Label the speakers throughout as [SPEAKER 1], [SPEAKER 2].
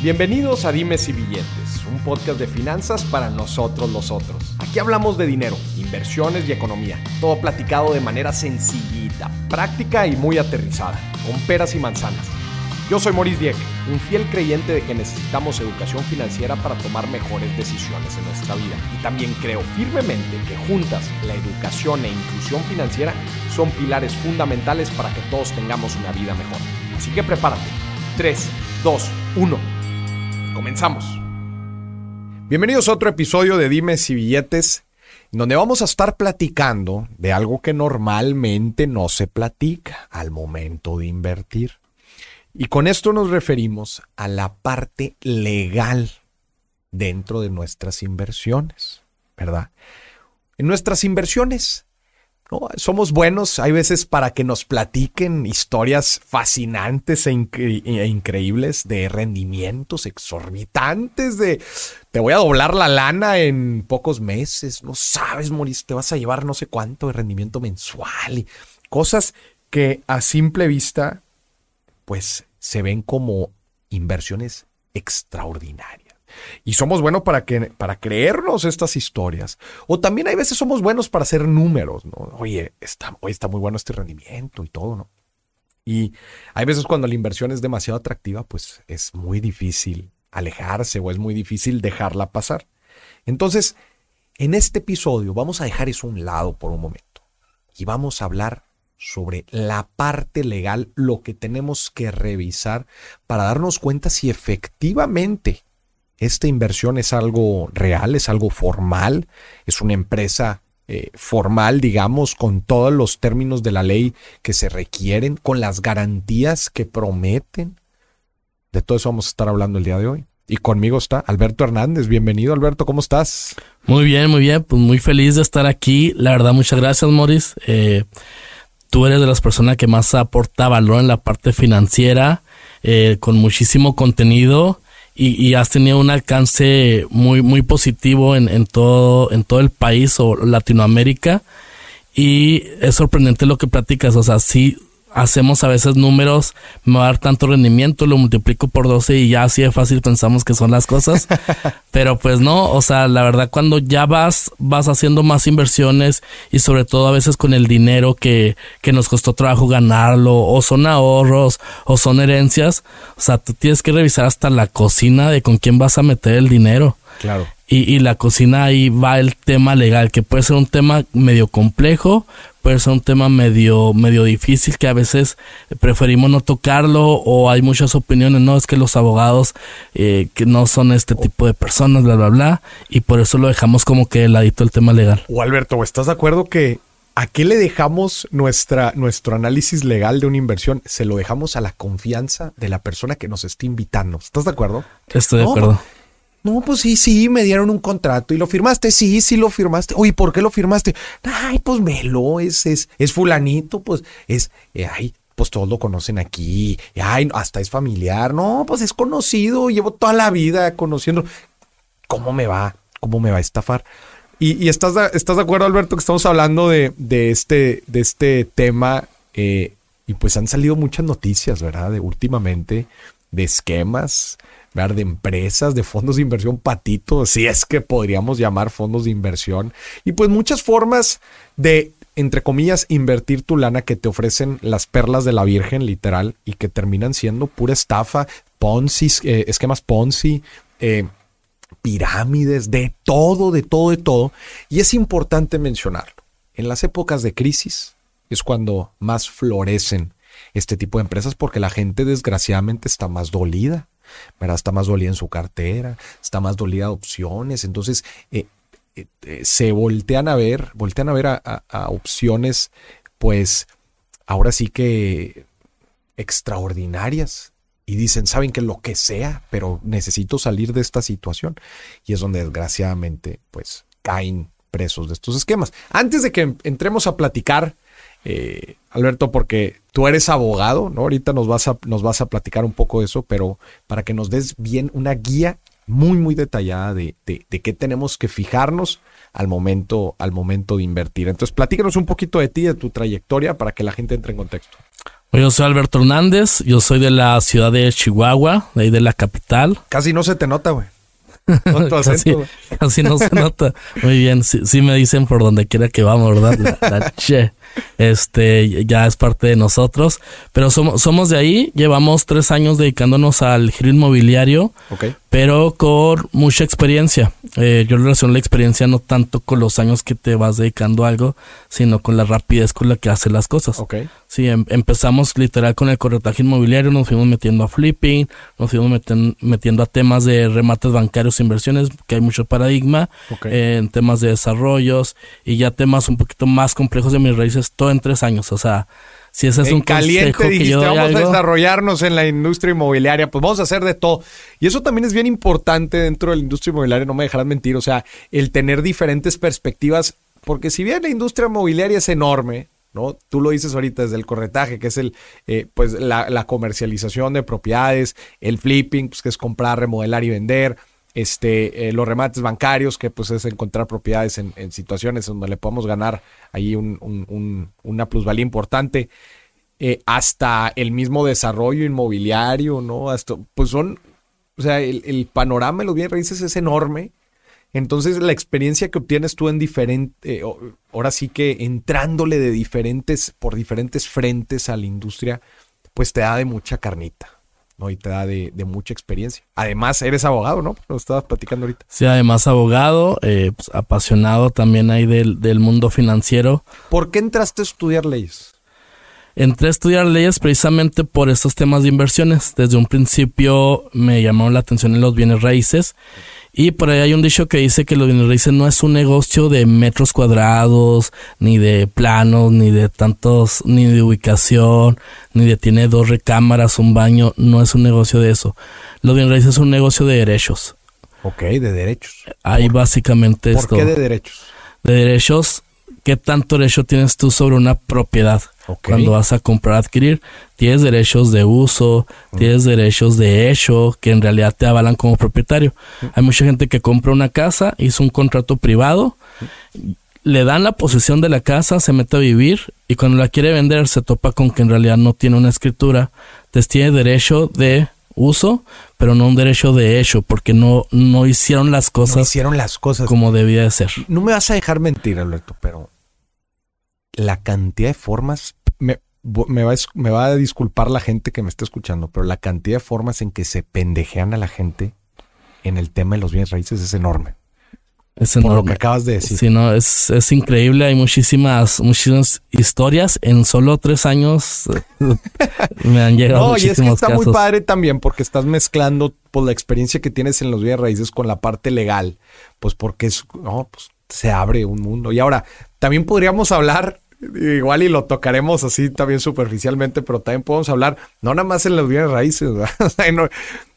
[SPEAKER 1] Bienvenidos a Dimes y Billetes, un podcast de finanzas para nosotros los otros. Aquí hablamos de dinero, inversiones y economía, todo platicado de manera sencillita, práctica y muy aterrizada, con peras y manzanas. Yo soy Maurice Dieck, un fiel creyente de que necesitamos educación financiera para tomar mejores decisiones en nuestra vida. Y también creo firmemente que juntas la educación e inclusión financiera son pilares fundamentales para que todos tengamos una vida mejor. Así que prepárate. 3, 2, 1. Comenzamos. Bienvenidos a otro episodio de Dimes y Billetes, donde vamos a estar platicando de algo que normalmente no se platica al momento de invertir. Y con esto nos referimos a la parte legal dentro de nuestras inversiones, ¿verdad? En nuestras inversiones somos buenos, hay veces para que nos platiquen historias fascinantes e, e, increíbles de rendimientos exorbitantes, de te voy a doblar la lana en pocos meses, no sabes, Moris, te vas a llevar no sé cuánto de rendimiento mensual y cosas que a simple vista, pues se ven como inversiones extraordinarias. Y somos buenos para, que, para creernos estas historias. O también hay veces somos buenos para hacer números, ¿no? Oye, está, hoy está muy bueno este rendimiento y todo, ¿no? Y hay veces cuando la inversión es demasiado atractiva, pues es muy difícil alejarse o es muy difícil dejarla pasar. Entonces, en este episodio vamos a dejar eso a un lado por un momento y vamos a hablar sobre la parte legal, lo que tenemos que revisar para darnos cuenta si efectivamente esta inversión es algo real, es algo formal, es una empresa eh, formal, digamos, con todos los términos de la ley que se requieren, con las garantías que prometen. De todo eso vamos a estar hablando el día de hoy. Y conmigo está Alberto Hernández. Bienvenido, Alberto. ¿Cómo estás?
[SPEAKER 2] Muy bien, muy bien. Pues muy feliz de estar aquí. La verdad, muchas gracias, Morris. Eh, tú eres de las personas que más aporta valor en la parte financiera, eh, con muchísimo contenido y, has tenido un alcance muy, muy positivo en, en, todo, en todo el país o Latinoamérica. Y es sorprendente lo que platicas, o sea, sí hacemos a veces números, me va a dar tanto rendimiento, lo multiplico por 12 y ya así de fácil pensamos que son las cosas. Pero pues no, o sea, la verdad cuando ya vas, vas haciendo más inversiones y sobre todo a veces con el dinero que, que nos costó trabajo ganarlo, o son ahorros, o son herencias, o sea, tú tienes que revisar hasta la cocina de con quién vas a meter el dinero.
[SPEAKER 1] Claro.
[SPEAKER 2] Y, y la cocina ahí va el tema legal, que puede ser un tema medio complejo, puede ser un tema medio, medio difícil que a veces preferimos no tocarlo o hay muchas opiniones, no, es que los abogados eh, que no son este tipo de personas, bla, bla, bla, y por eso lo dejamos como que ladito el tema legal.
[SPEAKER 1] O Alberto, ¿estás de acuerdo que ¿A qué le dejamos nuestra, nuestro análisis legal de una inversión? Se lo dejamos a la confianza de la persona que nos está invitando. ¿Estás de acuerdo?
[SPEAKER 2] Estoy de acuerdo.
[SPEAKER 1] No, pues sí, sí, me dieron un contrato y lo firmaste. Sí, sí lo firmaste. Oye, ¿por qué lo firmaste? Ay, pues melo, es, es, es fulanito, pues es, eh, ay, pues todos lo conocen aquí. Ay, hasta es familiar. No, pues es conocido, llevo toda la vida conociendo. ¿Cómo me va? ¿Cómo me va a estafar? Y, estás, estás de acuerdo, Alberto, que estamos hablando de, de este, de este tema. Eh, y pues han salido muchas noticias, ¿verdad? De últimamente, de esquemas de empresas, de fondos de inversión patito, si es que podríamos llamar fondos de inversión, y pues muchas formas de, entre comillas, invertir tu lana que te ofrecen las perlas de la Virgen, literal, y que terminan siendo pura estafa, Ponzi, eh, esquemas Ponzi, eh, pirámides, de todo, de todo, de todo. Y es importante mencionarlo. En las épocas de crisis es cuando más florecen este tipo de empresas porque la gente desgraciadamente está más dolida. ¿Verdad? Está más dolida en su cartera, está más dolida de opciones, entonces eh, eh, eh, se voltean a ver, voltean a ver a, opciones, pues ahora sí que extraordinarias y dicen, saben que lo que sea, pero necesito salir de esta situación. Y es donde desgraciadamente, pues, caen presos de estos esquemas. Antes de que entremos a platicar eh, Alberto, porque tú eres abogado, ¿no? Ahorita nos vas, a, nos vas a platicar un poco de eso, pero para que nos des bien una guía muy, muy detallada de, de, qué tenemos que fijarnos al momento, al momento de invertir. Entonces, platícanos un poquito de ti, de tu trayectoria, para que la gente entre en contexto.
[SPEAKER 2] Yo soy Alberto Hernández, yo soy de la ciudad de Chihuahua, de ahí de la capital.
[SPEAKER 1] Casi no se te nota, güey.
[SPEAKER 2] casi, no se nota. Muy bien, sí, me dicen por donde quiera que vamos, ¿verdad? La, che, este, ya es parte de nosotros. Pero somos, somos de ahí, llevamos tres años dedicándonos al giro inmobiliario, pero con mucha experiencia. Eh, yo relaciono la experiencia no tanto con los años que te vas dedicando a algo, sino con la rapidez con la que haces las cosas.
[SPEAKER 1] Okay.
[SPEAKER 2] Sí, em, empezamos literal con el corretaje inmobiliario, nos fuimos metiendo a flipping, nos fuimos metiendo a temas de remates bancarios e inversiones, que hay mucho paradigma, en temas de desarrollos y ya temas un poquito más complejos de mis raíces, todo en tres años. O sea, si ese es un
[SPEAKER 1] caliente,
[SPEAKER 2] consejo
[SPEAKER 1] que yo vamos a desarrollarnos en la industria inmobiliaria, pues vamos a hacer de todo. Y eso también es bien importante dentro de la industria inmobiliaria, no me dejarás mentir, o sea, el tener diferentes perspectivas, porque si bien la industria inmobiliaria es enorme, ¿no? Tú lo dices ahorita desde el corretaje, que es el, eh, pues la, comercialización de propiedades, el flipping, pues que es comprar, remodelar y vender, este, eh, los remates bancarios, que pues es encontrar propiedades en, situaciones donde le podemos ganar ahí una plusvalía importante, eh, hasta el mismo desarrollo inmobiliario, ¿no? Hasta, pues son, o sea, el, panorama de los bienes raíces es enorme. Entonces la experiencia que obtienes tú en diferente, eh, ahora sí que entrándole de diferentes, por diferentes frentes a la industria, pues te da de mucha carnita. ¿No? Y te da de, mucha experiencia. Además, eres abogado, ¿no? Lo estabas platicando ahorita.
[SPEAKER 2] Sí, además abogado, eh, pues, apasionado también ahí del, del mundo financiero.
[SPEAKER 1] ¿Por qué entraste a estudiar leyes?
[SPEAKER 2] Entré a estudiar leyes precisamente por estos temas de inversiones. Desde un principio me llamaron la atención en los bienes raíces y por ahí hay un dicho que dice que los bienes raíces no es un negocio de metros cuadrados, ni de planos, ni de tantos, ni de ubicación, ni de tiene dos recámaras, un baño, no es un negocio de eso. Los bienes raíces es un negocio de derechos.
[SPEAKER 1] Ok, de derechos.
[SPEAKER 2] Ahí básicamente
[SPEAKER 1] ¿Por qué de derechos?
[SPEAKER 2] De derechos, ¿qué tanto derecho tienes tú sobre una propiedad? Cuando vas a comprar, adquirir, tienes derechos de uso, tienes derechos de hecho que en realidad te avalan como propietario. Hay mucha gente que compra una casa, hizo un contrato privado, le dan la posesión de la casa, se mete a vivir y cuando la quiere vender se topa con que en realidad no tiene una escritura. Entonces tiene derecho de uso, pero no un derecho de hecho, porque no, no hicieron las cosas.
[SPEAKER 1] hicieron las cosas
[SPEAKER 2] como debía de ser.
[SPEAKER 1] No me vas a dejar mentir, Alberto, pero la cantidad de formas, me, va, me va a disculpar la gente que me está escuchando, pero la cantidad de formas en que se pendejean a la gente en el tema de los bienes raíces es enorme.
[SPEAKER 2] Es enorme.
[SPEAKER 1] Por lo que acabas de decir.
[SPEAKER 2] Sí, no, es, es increíble. Hay muchísimas, muchísimas historias. En solo tres años me han llegado no, y es que está muy
[SPEAKER 1] padre también porque estás mezclando por pues, la experiencia que tienes en los bienes raíces con la parte legal. Pues porque es, no, pues se abre un mundo. Y ahora, también podríamos hablar Igual y lo tocaremos así también superficialmente, pero también podemos hablar, no nada más en las bienes raíces,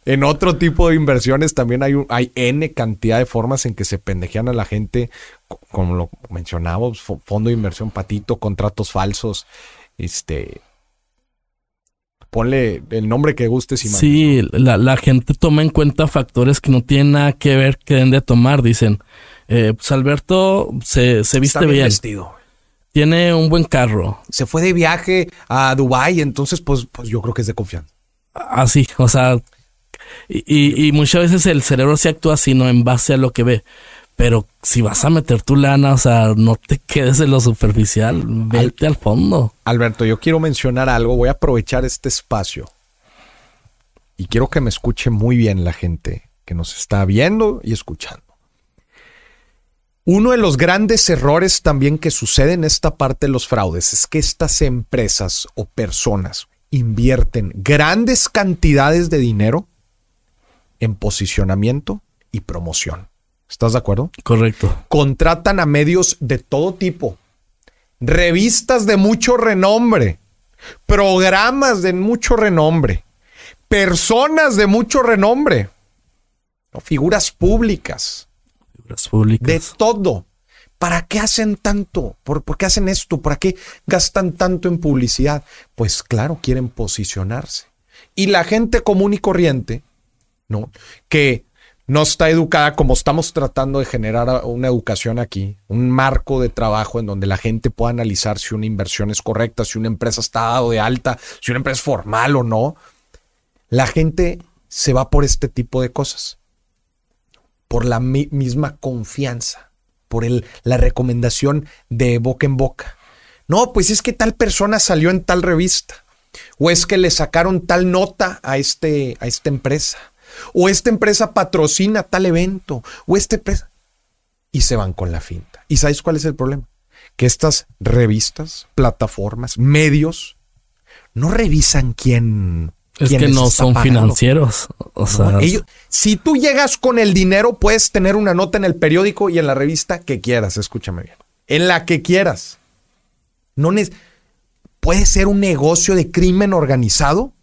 [SPEAKER 1] en, otro tipo de inversiones también hay, hay N cantidad de formas en que se pendejean a la gente, como lo mencionamos, fondo de inversión patito, contratos falsos, este... Ponle el nombre que guste. Si
[SPEAKER 2] sí, la, la, gente toma en cuenta factores que no tienen nada que ver que deben de tomar. Dicen, eh, pues Alberto se, se viste bien.
[SPEAKER 1] Vestido
[SPEAKER 2] tiene un buen carro.
[SPEAKER 1] Se fue de viaje a Dubai, entonces pues, pues yo creo que es de confianza.
[SPEAKER 2] Así, o sea, y, y, muchas veces el cerebro se actúa así, no en base a lo que ve. Pero si vas a meter tu lana, o sea, no te quedes en lo superficial, vete al, al fondo.
[SPEAKER 1] Alberto, yo quiero mencionar algo, voy a aprovechar este espacio y quiero que me escuche muy bien la gente que nos está viendo y escuchando. Uno de los grandes errores también que sucede en esta parte de los fraudes es que estas empresas o personas invierten grandes cantidades de dinero en posicionamiento y promoción. ¿Estás de acuerdo?
[SPEAKER 2] Correcto.
[SPEAKER 1] Contratan a medios de todo tipo, revistas de mucho renombre, programas de mucho renombre, personas de mucho renombre, figuras públicas de todo. ¿Para qué hacen tanto? ¿Por, qué hacen esto? ¿Para qué gastan tanto en publicidad? Pues claro, quieren posicionarse. Y la gente común y corriente, ¿no? Que no está educada como estamos tratando de generar una educación aquí, un marco de trabajo en donde la gente pueda analizar si una inversión es correcta, si una empresa está dado de alta, si una empresa es formal o no. La gente se va por este tipo de cosas, por la misma confianza, por el, la recomendación de boca en boca. No, pues es que tal persona salió en tal revista, o es que le sacaron tal nota a, este, a esta empresa o esta empresa patrocina tal evento, o esta empresa... Y se van con la finta. ¿Y sabes cuál es el problema? Que estas revistas, plataformas, medios, no revisan quién...
[SPEAKER 2] Es que no son financieros. O sea,
[SPEAKER 1] si tú llegas con el dinero, puedes tener una nota en el periódico y en la revista que quieras, escúchame bien. En la que quieras. No puede ser un negocio de crimen organizado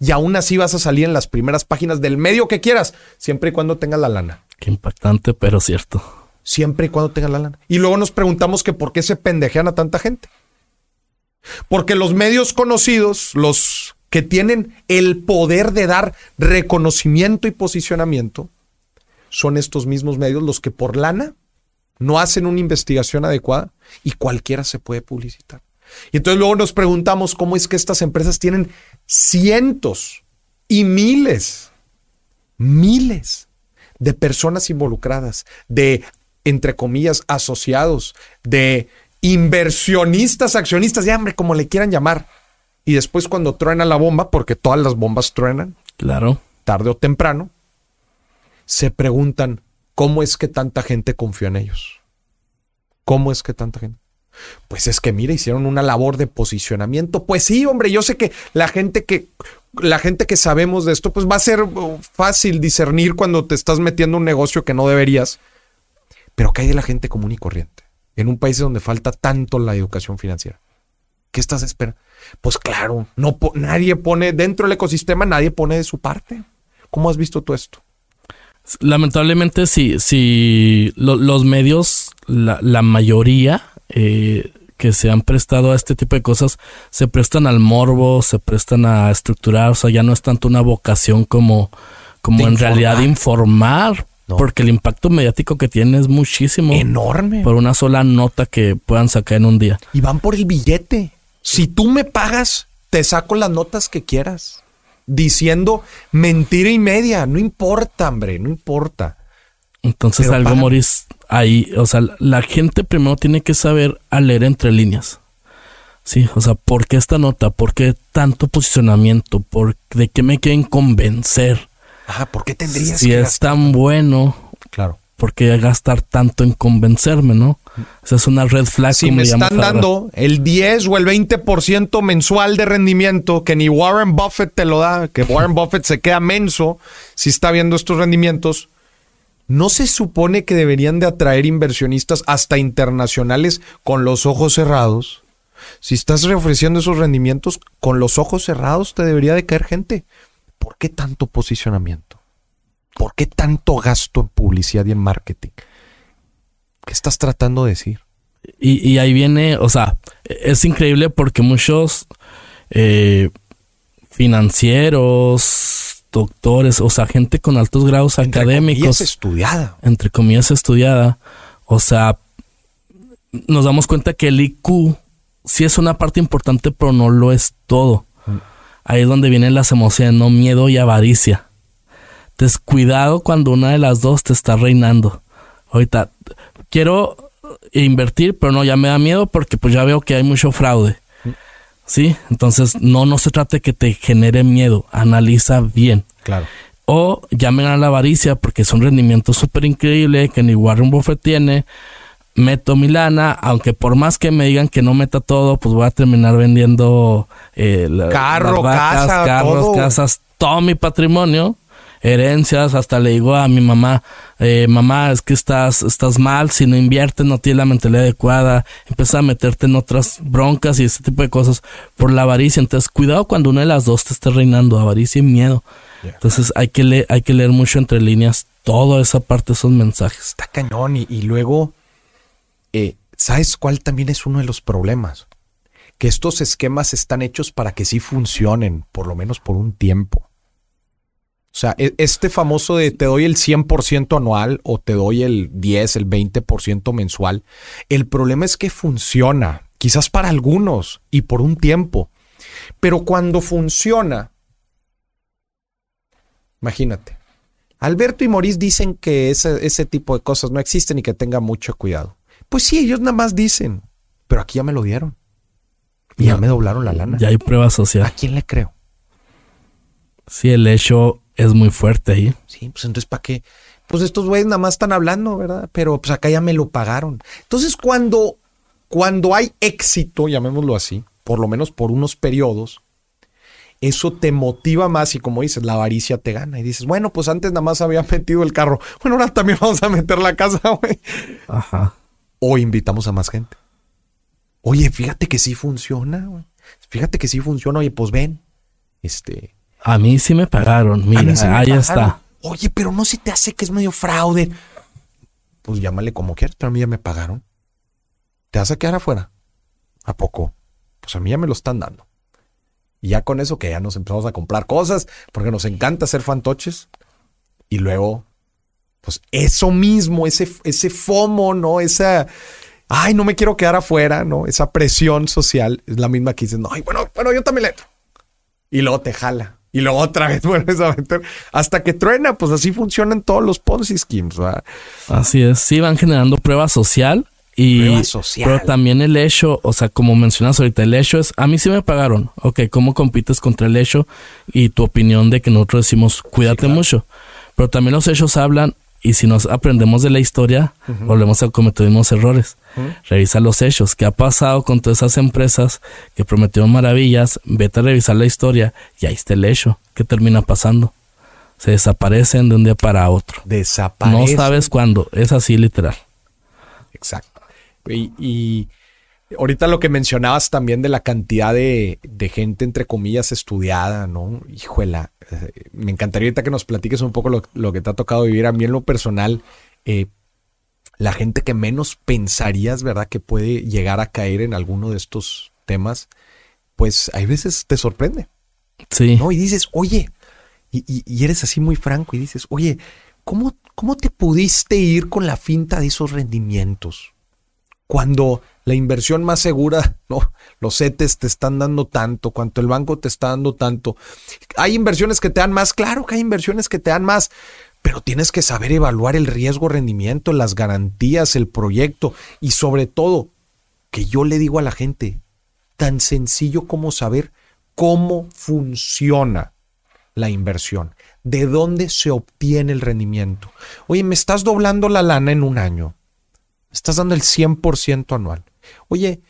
[SPEAKER 1] y aún así vas a salir en las primeras páginas del medio que quieras, siempre y cuando tengas la lana.
[SPEAKER 2] Qué impactante, pero cierto.
[SPEAKER 1] Siempre y cuando tengas la lana. Y luego nos preguntamos que por qué se pendejean a tanta gente. Porque los medios conocidos, los que tienen el poder de dar reconocimiento y posicionamiento, son estos mismos medios los que por lana no hacen una investigación adecuada y cualquiera se puede publicitar. Y entonces luego nos preguntamos cómo es que estas empresas tienen cientos y miles, miles de personas involucradas, de, entre comillas, asociados, de inversionistas, accionistas, ya hombre, como le quieran llamar. Y después cuando truena la bomba, porque todas las bombas truenan,
[SPEAKER 2] claro,
[SPEAKER 1] tarde o temprano, se preguntan, ¿cómo es que tanta gente confió en ellos? ¿Cómo es que tanta gente? Pues es que mira, hicieron una labor de posicionamiento. Pues sí, hombre, yo sé que la gente que la gente que sabemos de esto, pues va a ser uh, fácil discernir cuando te estás metiendo un negocio que no deberías. Pero ¿qué hay de la gente común y corriente? En un país donde falta tanto la educación financiera. ¿Qué estás esperando? Pues claro, no nadie pone dentro del ecosistema, nadie pone de su parte. ¿Cómo has visto tú esto?
[SPEAKER 2] Lamentablemente, si, si los medios, la, la mayoría eh, que se han prestado a este tipo de cosas se prestan al morbo, se prestan a estructurar, o sea, ya no es tanto una vocación como, como en realidad informar, porque el impacto mediático que tiene es muchísimo.
[SPEAKER 1] Enorme.
[SPEAKER 2] Por una sola nota que puedan sacar en un día.
[SPEAKER 1] Y van por el billete. Si tú me pagas, te saco las notas que quieras. Diciendo mentira y media. No importa, hombre, no importa.
[SPEAKER 2] Entonces algo, Moris, ahí, o sea, la gente primero tiene que saber a leer entre líneas. Sí, o sea, ¿por qué esta nota? ¿Por qué tanto posicionamiento? ¿Por ¿De qué me quieren convencer?
[SPEAKER 1] Ajá, ¿por qué tendrías
[SPEAKER 2] si es tan bueno?
[SPEAKER 1] Claro.
[SPEAKER 2] ¿Por qué gastar tanto en convencerme, no? Esa es una red flag.
[SPEAKER 1] Si me están dando el 10 o el 20% mensual de rendimiento que ni Warren Buffett te lo da, que Warren Buffett se queda menso si está viendo estos rendimientos, ¿no se supone que deberían de atraer inversionistas hasta internacionales con los ojos cerrados? Si estás ofreciendo esos rendimientos con los ojos cerrados, te debería de caer gente. ¿Por qué tanto posicionamiento? ¿Por qué tanto gasto en publicidad y en marketing? ¿Qué estás tratando de decir?
[SPEAKER 2] Y, ahí viene, o sea, es increíble porque muchos eh, financieros, doctores, o sea, gente con altos grados entre académicos. Comillas
[SPEAKER 1] estudiada.
[SPEAKER 2] Entre comillas estudiada. O sea, nos damos cuenta que el IQ sí es una parte importante, pero no lo es todo. Mm. Ahí es donde vienen las emociones, no miedo y avaricia. Descuidado cuando una de las dos te está reinando. Ahorita, quiero invertir, pero no, ya me da miedo porque pues ya veo que hay mucho fraude. ¿sí? Entonces, no, no se trata de que te genere miedo, analiza bien.
[SPEAKER 1] Claro.
[SPEAKER 2] O llamen a la avaricia porque es un rendimiento súper increíble que ni Warren Buffett tiene. Meto mi lana, aunque por más que me digan que no meta todo, pues voy a terminar vendiendo
[SPEAKER 1] eh, Carro, casa,
[SPEAKER 2] carros, casas, todo mi patrimonio herencias, hasta le digo a mi mamá, eh, mamá, es que estás, estás mal, si no inviertes, no tienes la mentalidad adecuada, empieza a meterte en otras broncas y ese tipo de cosas por la avaricia. Entonces, cuidado cuando una de las dos te esté reinando, avaricia y miedo. Entonces, hay que, leer, hay que leer mucho entre líneas toda esa parte esos mensajes.
[SPEAKER 1] Está cañón y, luego, eh, ¿sabes cuál también es uno de los problemas? Que estos esquemas están hechos para que sí funcionen, por lo menos por un tiempo. O sea, e- este famoso de te doy el 100% anual o te doy el 10, el 20% mensual, el problema es que funciona, quizás para algunos y por un tiempo, pero cuando funciona, imagínate, Alberto y Maurice dicen que ese, ese tipo de cosas no existen y que tenga mucho cuidado. Pues sí, ellos nada más dicen, pero aquí ya me lo dieron. Y ya,
[SPEAKER 2] Ya.
[SPEAKER 1] me doblaron la lana.
[SPEAKER 2] Ya hay prueba
[SPEAKER 1] ¿A
[SPEAKER 2] social.
[SPEAKER 1] quién le creo?
[SPEAKER 2] Sí, el hecho es muy fuerte ahí.
[SPEAKER 1] Sí, pues entonces ¿para qué? Pues estos güeyes nada más están hablando, ¿verdad? Pero pues acá ya me lo pagaron. Entonces cuando, cuando hay éxito, llamémoslo así, por lo menos por unos periodos, eso te motiva más y como dices, la avaricia te gana y dices, bueno, pues antes nada más había metido el carro, bueno, ahora también vamos a meter la casa, güey.
[SPEAKER 2] Ajá.
[SPEAKER 1] O invitamos a más gente. Oye, fíjate que sí funciona, güey. Fíjate que sí funciona, oye, pues ven. Este,
[SPEAKER 2] A mí sí me pagaron. Mira,
[SPEAKER 1] sí me
[SPEAKER 2] ahí
[SPEAKER 1] pagaron.
[SPEAKER 2] está.
[SPEAKER 1] Oye, pero no se te hace que es medio fraude. Pues llámale como quieras, pero a mí ya me pagaron. ¿Te vas a quedar afuera? ¿A poco? Pues a mí ya me lo están dando. Y ya con eso que ya nos empezamos a comprar cosas, porque nos encanta hacer fantoches. Y luego, pues eso mismo, ese, ese FOMO, ¿no? Esa, ay, no me quiero quedar afuera, ¿no? Esa presión social es la misma que dices, no, ay, bueno, bueno, yo también le. Y luego te jala. Y luego otra vez vuelves a meter hasta que truena. Pues así funcionan todos los Ponzi schemes. ¿verdad?
[SPEAKER 2] Así es. Sí, van generando prueba social. Y,
[SPEAKER 1] Prueba social.
[SPEAKER 2] Pero también el hecho, o sea, como mencionas ahorita, el hecho es, a mí sí me pagaron. Ok, ¿cómo compites contra el hecho? Y tu opinión de que nosotros decimos, cuídate
[SPEAKER 1] claro.
[SPEAKER 2] mucho. Pero también los hechos hablan y si nos aprendemos de la historia, volvemos a cometer mismos errores. Revisa los hechos. ¿Qué ha pasado con todas esas empresas que prometieron maravillas? Vete a revisar la historia y ahí está el hecho. ¿Qué termina pasando? Se desaparecen de un día para otro.
[SPEAKER 1] Desaparece.
[SPEAKER 2] No sabes cuándo. Es así literal.
[SPEAKER 1] Exacto. Y, y ahorita lo que mencionabas también de la cantidad de, de gente, entre comillas, estudiada, ¿no? Híjola, eh, me encantaría ahorita que nos platiques un poco lo, lo que te ha tocado vivir. A mí en lo personal, eh, la gente que menos pensarías, ¿verdad? Que puede llegar a caer en alguno de estos temas, pues hay veces te sorprende.
[SPEAKER 2] Sí.
[SPEAKER 1] ¿no? Y dices, oye, y, y- y eres así muy franco y dices, oye, ¿cómo, ¿cómo te pudiste ir con la finta de esos rendimientos? Cuando la inversión más segura, no, los CETES te están dando tanto, cuanto el banco te está dando tanto. Hay inversiones que te dan más, claro que hay inversiones que te dan más, pero tienes que saber evaluar el riesgo, rendimiento, las garantías, el proyecto y sobre todo, que yo le digo a la gente, tan sencillo como saber cómo funciona la inversión, de dónde se obtiene el rendimiento. Oye, me estás doblando la lana en un año, estás dando el 100% anual. Oye,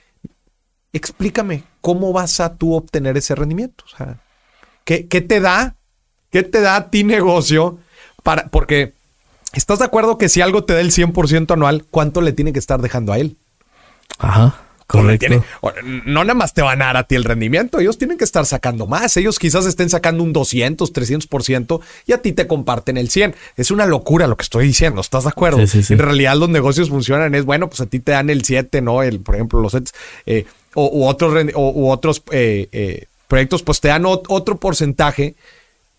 [SPEAKER 1] explícame cómo vas a tú obtener ese rendimiento. O sea, ¿qué, qué te da? ¿Qué te da a ti negocio? Para, porque estás de acuerdo que si algo te da el 100% anual, ¿cuánto le tiene que estar dejando a él?
[SPEAKER 2] Ajá. Correcto.
[SPEAKER 1] tiene- no nada más te van a dar a ti el rendimiento, ellos tienen que estar sacando más. Ellos quizás estén sacando un 200, 300% y a ti te comparten el 100. Es una locura lo que estoy diciendo, ¿estás de acuerdo?
[SPEAKER 2] Sí, sí, sí.
[SPEAKER 1] En realidad los negocios funcionan, es bueno, pues a ti te dan el 7, ¿no? El, por ejemplo, los sets, eh, o, u otros, o- u otros eh, eh, proyectos, pues te dan ot- otro porcentaje,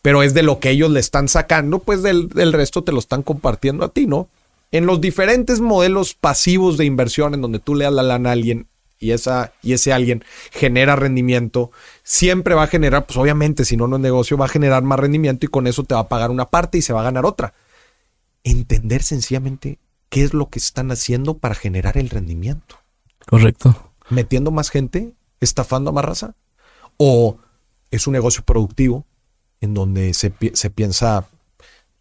[SPEAKER 1] pero es de lo que ellos le están sacando, pues del, del resto te lo están compartiendo a ti, ¿no? En los diferentes modelos pasivos de inversión en donde tú le das la lana a alguien y, esa, y ese alguien genera rendimiento, siempre va a generar, pues obviamente, si no, no es negocio, va a generar más rendimiento y con eso te va a pagar una parte y se va a ganar otra. Entender sencillamente qué es lo que están haciendo para generar el rendimiento.
[SPEAKER 2] Correcto.
[SPEAKER 1] Metiendo más gente, estafando a más raza. O es un negocio productivo en donde se, se piensa,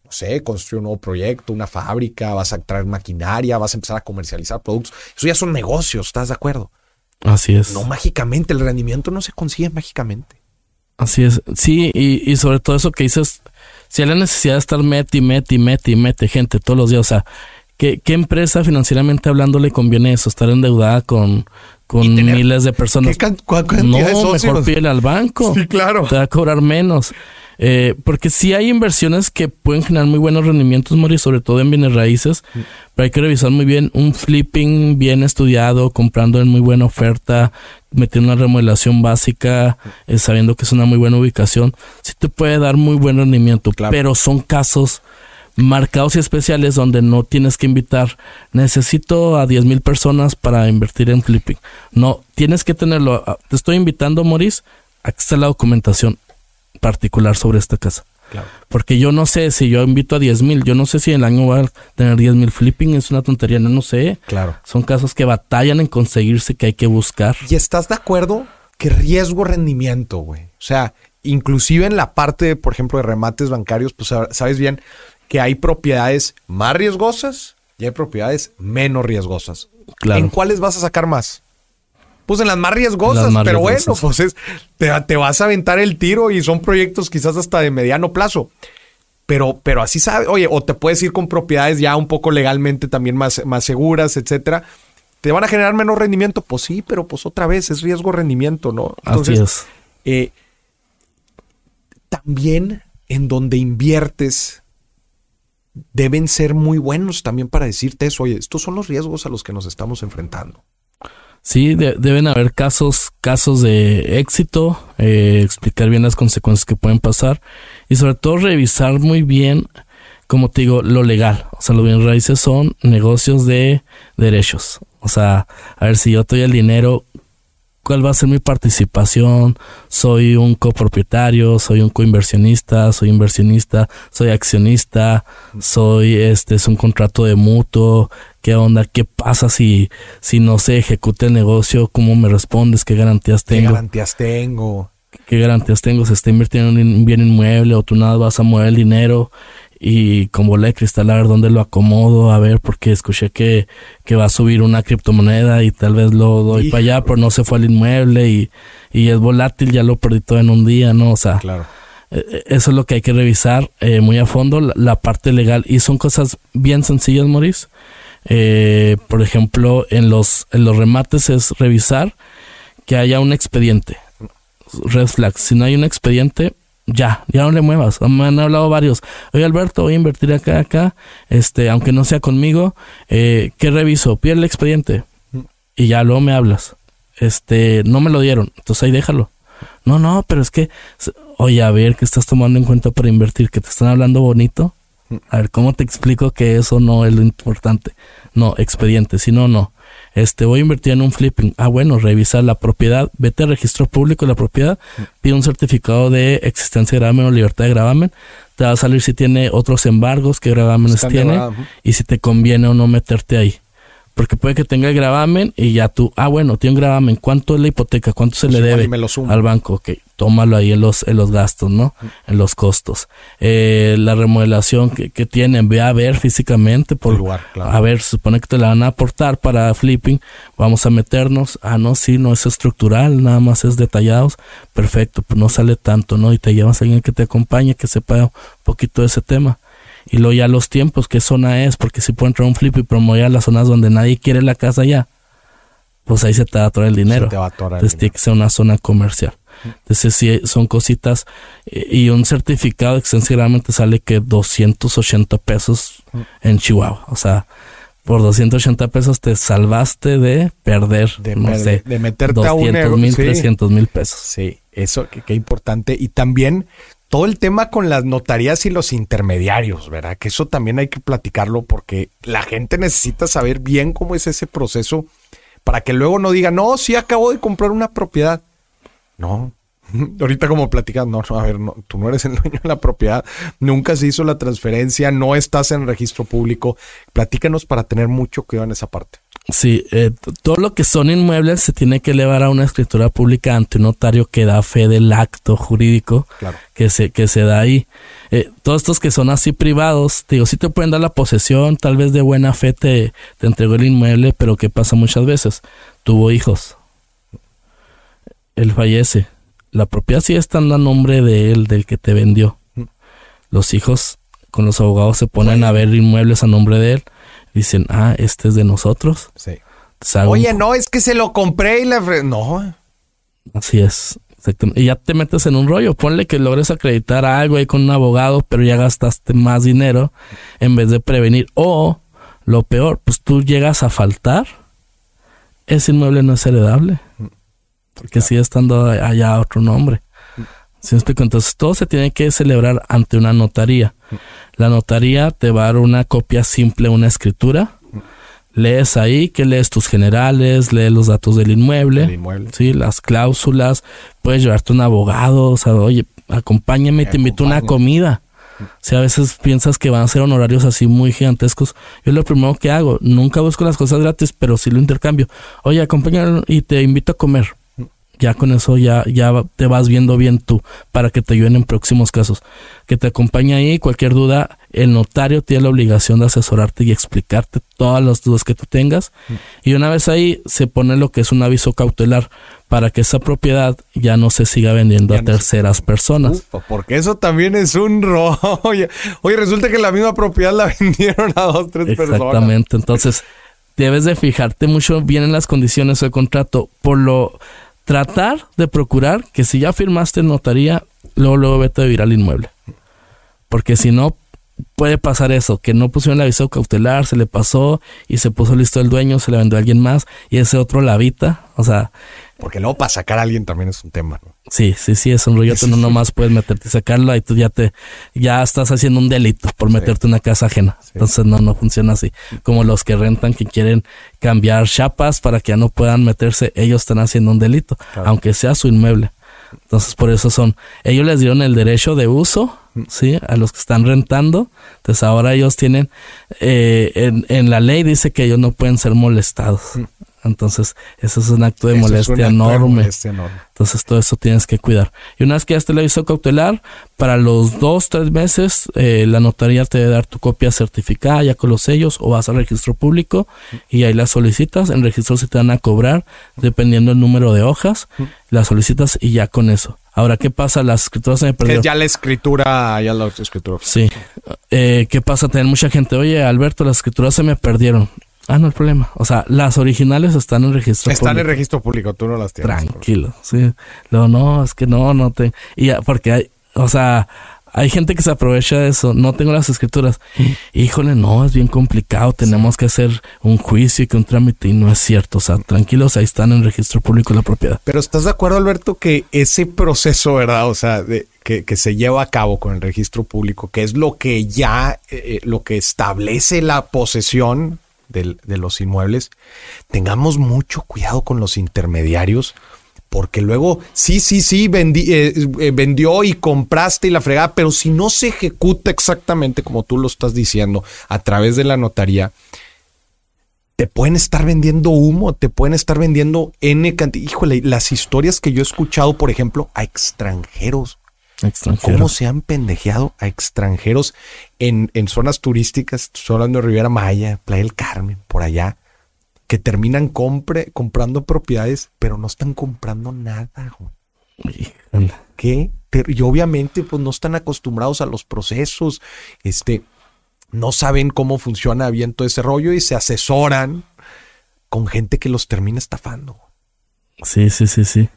[SPEAKER 1] no sé, construir un nuevo proyecto, una fábrica, vas a traer maquinaria, vas a empezar a comercializar productos. Eso ya son negocios, ¿estás de acuerdo?
[SPEAKER 2] Así es.
[SPEAKER 1] No mágicamente, el rendimiento no se consigue mágicamente.
[SPEAKER 2] Así es. Sí, y, y sobre todo eso que dices, si hay la necesidad de estar mete y mete y mete y mete gente todos los días, o sea, ¿qué, qué empresa financieramente hablando le conviene eso? Estar endeudada con, con miles de personas.
[SPEAKER 1] ¿Qué
[SPEAKER 2] no,
[SPEAKER 1] de
[SPEAKER 2] mejor pídele al banco.
[SPEAKER 1] Sí, claro.
[SPEAKER 2] Te va a cobrar menos. Eh, porque sí hay inversiones que pueden generar muy buenos rendimientos, Mori, sobre todo en bienes raíces, pero hay que revisar muy bien un flipping bien estudiado, comprando en muy buena oferta, metiendo una remodelación básica, eh, sabiendo que es una muy buena ubicación, sí te puede dar muy buen rendimiento, pero son casos marcados y especiales donde no tienes que invitar, necesito a 10 mil personas para invertir en flipping. No, tienes que tenerlo. Ah, te estoy invitando, Maurice, aquí está la documentación particular sobre esta casa. Porque yo no sé si yo invito a 10 mil, yo no sé si en el año va a tener 10 mil flipping, es una tontería, no, no sé.
[SPEAKER 1] Claro.
[SPEAKER 2] Son casos que batallan en conseguirse que hay que buscar.
[SPEAKER 1] ¿Y estás de acuerdo que riesgo rendimiento, güey? O sea, inclusive en la parte, por ejemplo, de remates bancarios, pues sabes bien que hay propiedades más riesgosas y hay propiedades menos riesgosas. Claro. ¿En cuáles vas a sacar más? Pues en las más riesgosas, pero bueno, pues te, vas a aventar el tiro y son proyectos quizás hasta de mediano plazo. Pero, pero así sabes, oye, o te puedes ir con propiedades ya un poco legalmente también más, más seguras, etcétera. ¿Te van a generar menos rendimiento? Pues sí, pero pues otra vez es riesgo-rendimiento, ¿no?
[SPEAKER 2] Entonces, así es.
[SPEAKER 1] Eh, también en donde inviertes deben ser muy buenos también para decirte eso, oye, estos son los riesgos a los que nos estamos enfrentando.
[SPEAKER 2] Sí, deben haber casos, casos de éxito, eh, explicar bien las consecuencias que pueden pasar y sobre todo revisar muy bien, como te digo, lo legal. O sea, los bienes raíces son negocios de derechos. O sea, a ver si yo doy el dinero, cuál va a ser mi participación, soy un copropietario, soy un coinversionista, soy inversionista, soy accionista, soy este es un contrato de mutuo, qué onda, qué pasa si si no se ejecuta el negocio, cómo me respondes, qué garantías tengo.
[SPEAKER 1] ¿Qué garantías tengo?
[SPEAKER 2] ¿Qué garantías tengo? ¿Se está invirtiendo en un bien inmueble o tú nada vas a mover el dinero? Y con bola de cristal a ver dónde lo acomodo, a ver, porque escuché que, que va a subir una criptomoneda y tal vez lo doy para allá, pero no se fue al inmueble y, y, es volátil, ya lo perdí todo en un día, ¿no? O sea,
[SPEAKER 1] claro.
[SPEAKER 2] Eh, eh, eso es lo que hay que revisar eh, muy a fondo, la, parte legal. Y son cosas bien sencillas, Maurice. por ejemplo, en los, en los remates es revisar que haya un expediente. Red flag. Si no hay un expediente, ya, ya no le muevas. Me han hablado varios. Oye, Alberto, voy a invertir acá, acá, este, aunque no sea conmigo, eh, ¿qué reviso? Pide el expediente. Y ya luego me hablas. Este, no me lo dieron. Entonces ahí déjalo. No, no, pero es que, oye, a ver, ¿qué estás tomando en cuenta para invertir? ¿Que te están hablando bonito? A ver, ¿cómo te explico que eso no es lo importante? No, expediente, si no, no. Este, voy a invertir en un flipping. Ah, bueno, revisa la propiedad, vete al registro público de la propiedad, pide un certificado de existencia de gravamen o libertad de gravamen. Te va a salir si tiene otros embargos, qué gravámenes tiene y si te conviene o no meterte ahí. Porque puede que tenga el gravamen y ya tú, ah, bueno, tiene un gravamen. ¿Cuánto es la hipoteca? ¿Cuánto se le debe al banco? Ok, tómalo ahí en los, en los gastos, ¿no? En los costos. Eh, la remodelación que, que, tienen, ve a ver físicamente, por, lugar, a ver, supone que te la van a aportar para flipping, vamos a meternos, ah, no, sí, no es estructural, nada más es detallados, perfecto, pues no sale tanto, ¿no? Y te llevas a alguien que te acompañe, que sepa un poquito de ese tema y luego ya los tiempos, qué zona es, porque si puede entrar un flip y promover las zonas donde nadie quiere la casa ya, pues ahí se te va a atorar el dinero. Se te va a atorar Entonces tiene que ser una zona comercial. Entonces sí, son cositas. Y un certificado extensivamente sale que 280 pesos en Chihuahua. O sea, por 280 pesos te salvaste de perder,
[SPEAKER 1] de,
[SPEAKER 2] no sé,
[SPEAKER 1] de meterte a un
[SPEAKER 2] mil, 300 mil pesos.
[SPEAKER 1] Sí, eso qué importante. Y también todo el tema con las notarías y los intermediarios, ¿verdad? Que eso también hay que platicarlo porque la gente necesita saber bien cómo es ese proceso para que luego no diga, no, sí acabo de comprar una propiedad. No, ahorita como platicas, no, no, a ver, no, tú no eres el dueño de la propiedad, nunca se hizo la transferencia, no estás en registro público. Platícanos para tener mucho cuidado en esa parte.
[SPEAKER 2] Sí, eh, todo lo que son inmuebles se tiene que elevar a una escritura pública ante un notario que da fe del acto jurídico que, se, que se da ahí. Eh, todos estos que son así privados, digo, sí te pueden dar la posesión, tal vez de buena fe te, te entregó el inmueble, pero ¿qué pasa muchas veces? Tuvo hijos. Él fallece. La propiedad sí está en nombre de él, del que te vendió. Mm. Los hijos con los abogados se ponen a ver inmuebles a nombre de él dicen, ah, este es de nosotros.
[SPEAKER 1] Sí. Oye, no, es que se lo compré y le... No.
[SPEAKER 2] Así es. Y ya te metes en un rollo. Ponle que logres acreditar algo ahí con un abogado, pero ya gastaste más dinero en vez de prevenir. O, lo peor, pues tú llegas a faltar. Ese inmueble no es heredable. Porque sigue estando allá otro nombre. ¿Sí Entonces todo se tiene que celebrar ante una notaría. La notaría te va a dar una copia simple, una escritura. Lees ahí, que lees tus generales, lees los datos del inmueble, sí, las cláusulas, puedes llevarte un abogado, o sea, oye, acompáñame y te invito a una comida. Si a veces piensas que van a ser honorarios así muy gigantescos, yo lo primero que hago, nunca busco las cosas gratis, pero sí lo intercambio. Oye, acompáñame y te invito a comer ya con eso ya, ya te vas viendo bien tú para que te ayuden en próximos casos. Que te acompañe ahí, cualquier duda, el notario tiene la obligación de asesorarte y explicarte todas las dudas que tú tengas. Mm. Y una vez ahí se pone lo que es un aviso cautelar para que esa propiedad ya no se siga vendiendo a terceras personas.
[SPEAKER 1] porque eso también es un rollo. Oye, resulta que la misma propiedad la vendieron a dos, tres personas.
[SPEAKER 2] Exactamente, entonces debes de fijarte mucho bien en las condiciones del contrato. Por lo tratar de procurar que si ya firmaste notaría, luego, luego vete a vivir al inmueble. Porque si no, puede pasar eso, que no pusieron el aviso cautelar, se le pasó y se puso listo el dueño, se le vendió a alguien más y ese otro la habita. O sea,
[SPEAKER 1] porque luego para sacar a alguien también es un tema, ¿no?
[SPEAKER 2] Sí, sí, sí, es un rollo. Tú no nomás puedes meterte y sacarlo y tú ya te, ya estás haciendo un delito por meterte en una casa ajena. Entonces no, no funciona así. Como los que rentan que quieren cambiar chapas para que ya no puedan meterse, ellos están haciendo un delito, aunque sea su inmueble. Entonces por eso son, ellos les dieron el derecho de uso. ¿Sí? A los que están rentando. Entonces ahora ellos tienen, eh, en, en la ley dice que ellos no pueden ser molestados. Mm. Entonces, eso es un acto de, molestia, enorme. Entonces, todo eso tienes que cuidar. Y una vez que ya te lo hizo cautelar, para los dos, tres meses, eh, la notaría te debe dar tu copia certificada ya con los sellos o vas al registro público y ahí la solicitas. En registro se te van a cobrar dependiendo el número de hojas. La solicitas y ya con eso. Ahora, ¿qué pasa? Las escrituras se me perdieron.
[SPEAKER 1] ya la escritura, ya la escritura.
[SPEAKER 2] Sí. Eh, ¿Qué pasa? Tener mucha gente, oye, Alberto, las escrituras se me perdieron. Ah, no hay problema. O sea, las originales están en registro
[SPEAKER 1] están público. Están en registro público, tú no las tienes.
[SPEAKER 2] Tranquilo, sí. No, no, es que no, no te... Y porque hay, o sea, hay gente que se aprovecha de eso. No tengo las escrituras. Híjole, no, es bien complicado. Tenemos que hacer un juicio y que un trámite y no es cierto. O sea, tranquilos, ahí están en registro público la propiedad.
[SPEAKER 1] Pero ¿estás de acuerdo, Alberto, que ese proceso, verdad? O sea, de, que, que, se lleva a cabo con el registro público, que es lo que ya, eh, eh, lo que establece la posesión de, los inmuebles, tengamos mucho cuidado con los intermediarios, porque luego, sí, sí, sí, eh, eh, vendió y compraste y la fregada, pero si no se ejecuta exactamente como tú lo estás diciendo a través de la notaría, te pueden estar vendiendo humo, te pueden estar vendiendo N cantidad. Híjole, las historias que yo he escuchado, por ejemplo, a extranjeros ¿Cómo se han pendejeado a extranjeros en, en zonas turísticas? Estoy hablando de Riviera Maya, Playa del Carmen, por allá, que terminan compre, comprando propiedades, pero no están comprando nada. ¿Qué? Y obviamente, pues no están acostumbrados a los procesos, este, no saben cómo funciona bien todo ese rollo y se asesoran con gente que los termina estafando.
[SPEAKER 2] Sí, sí, sí, sí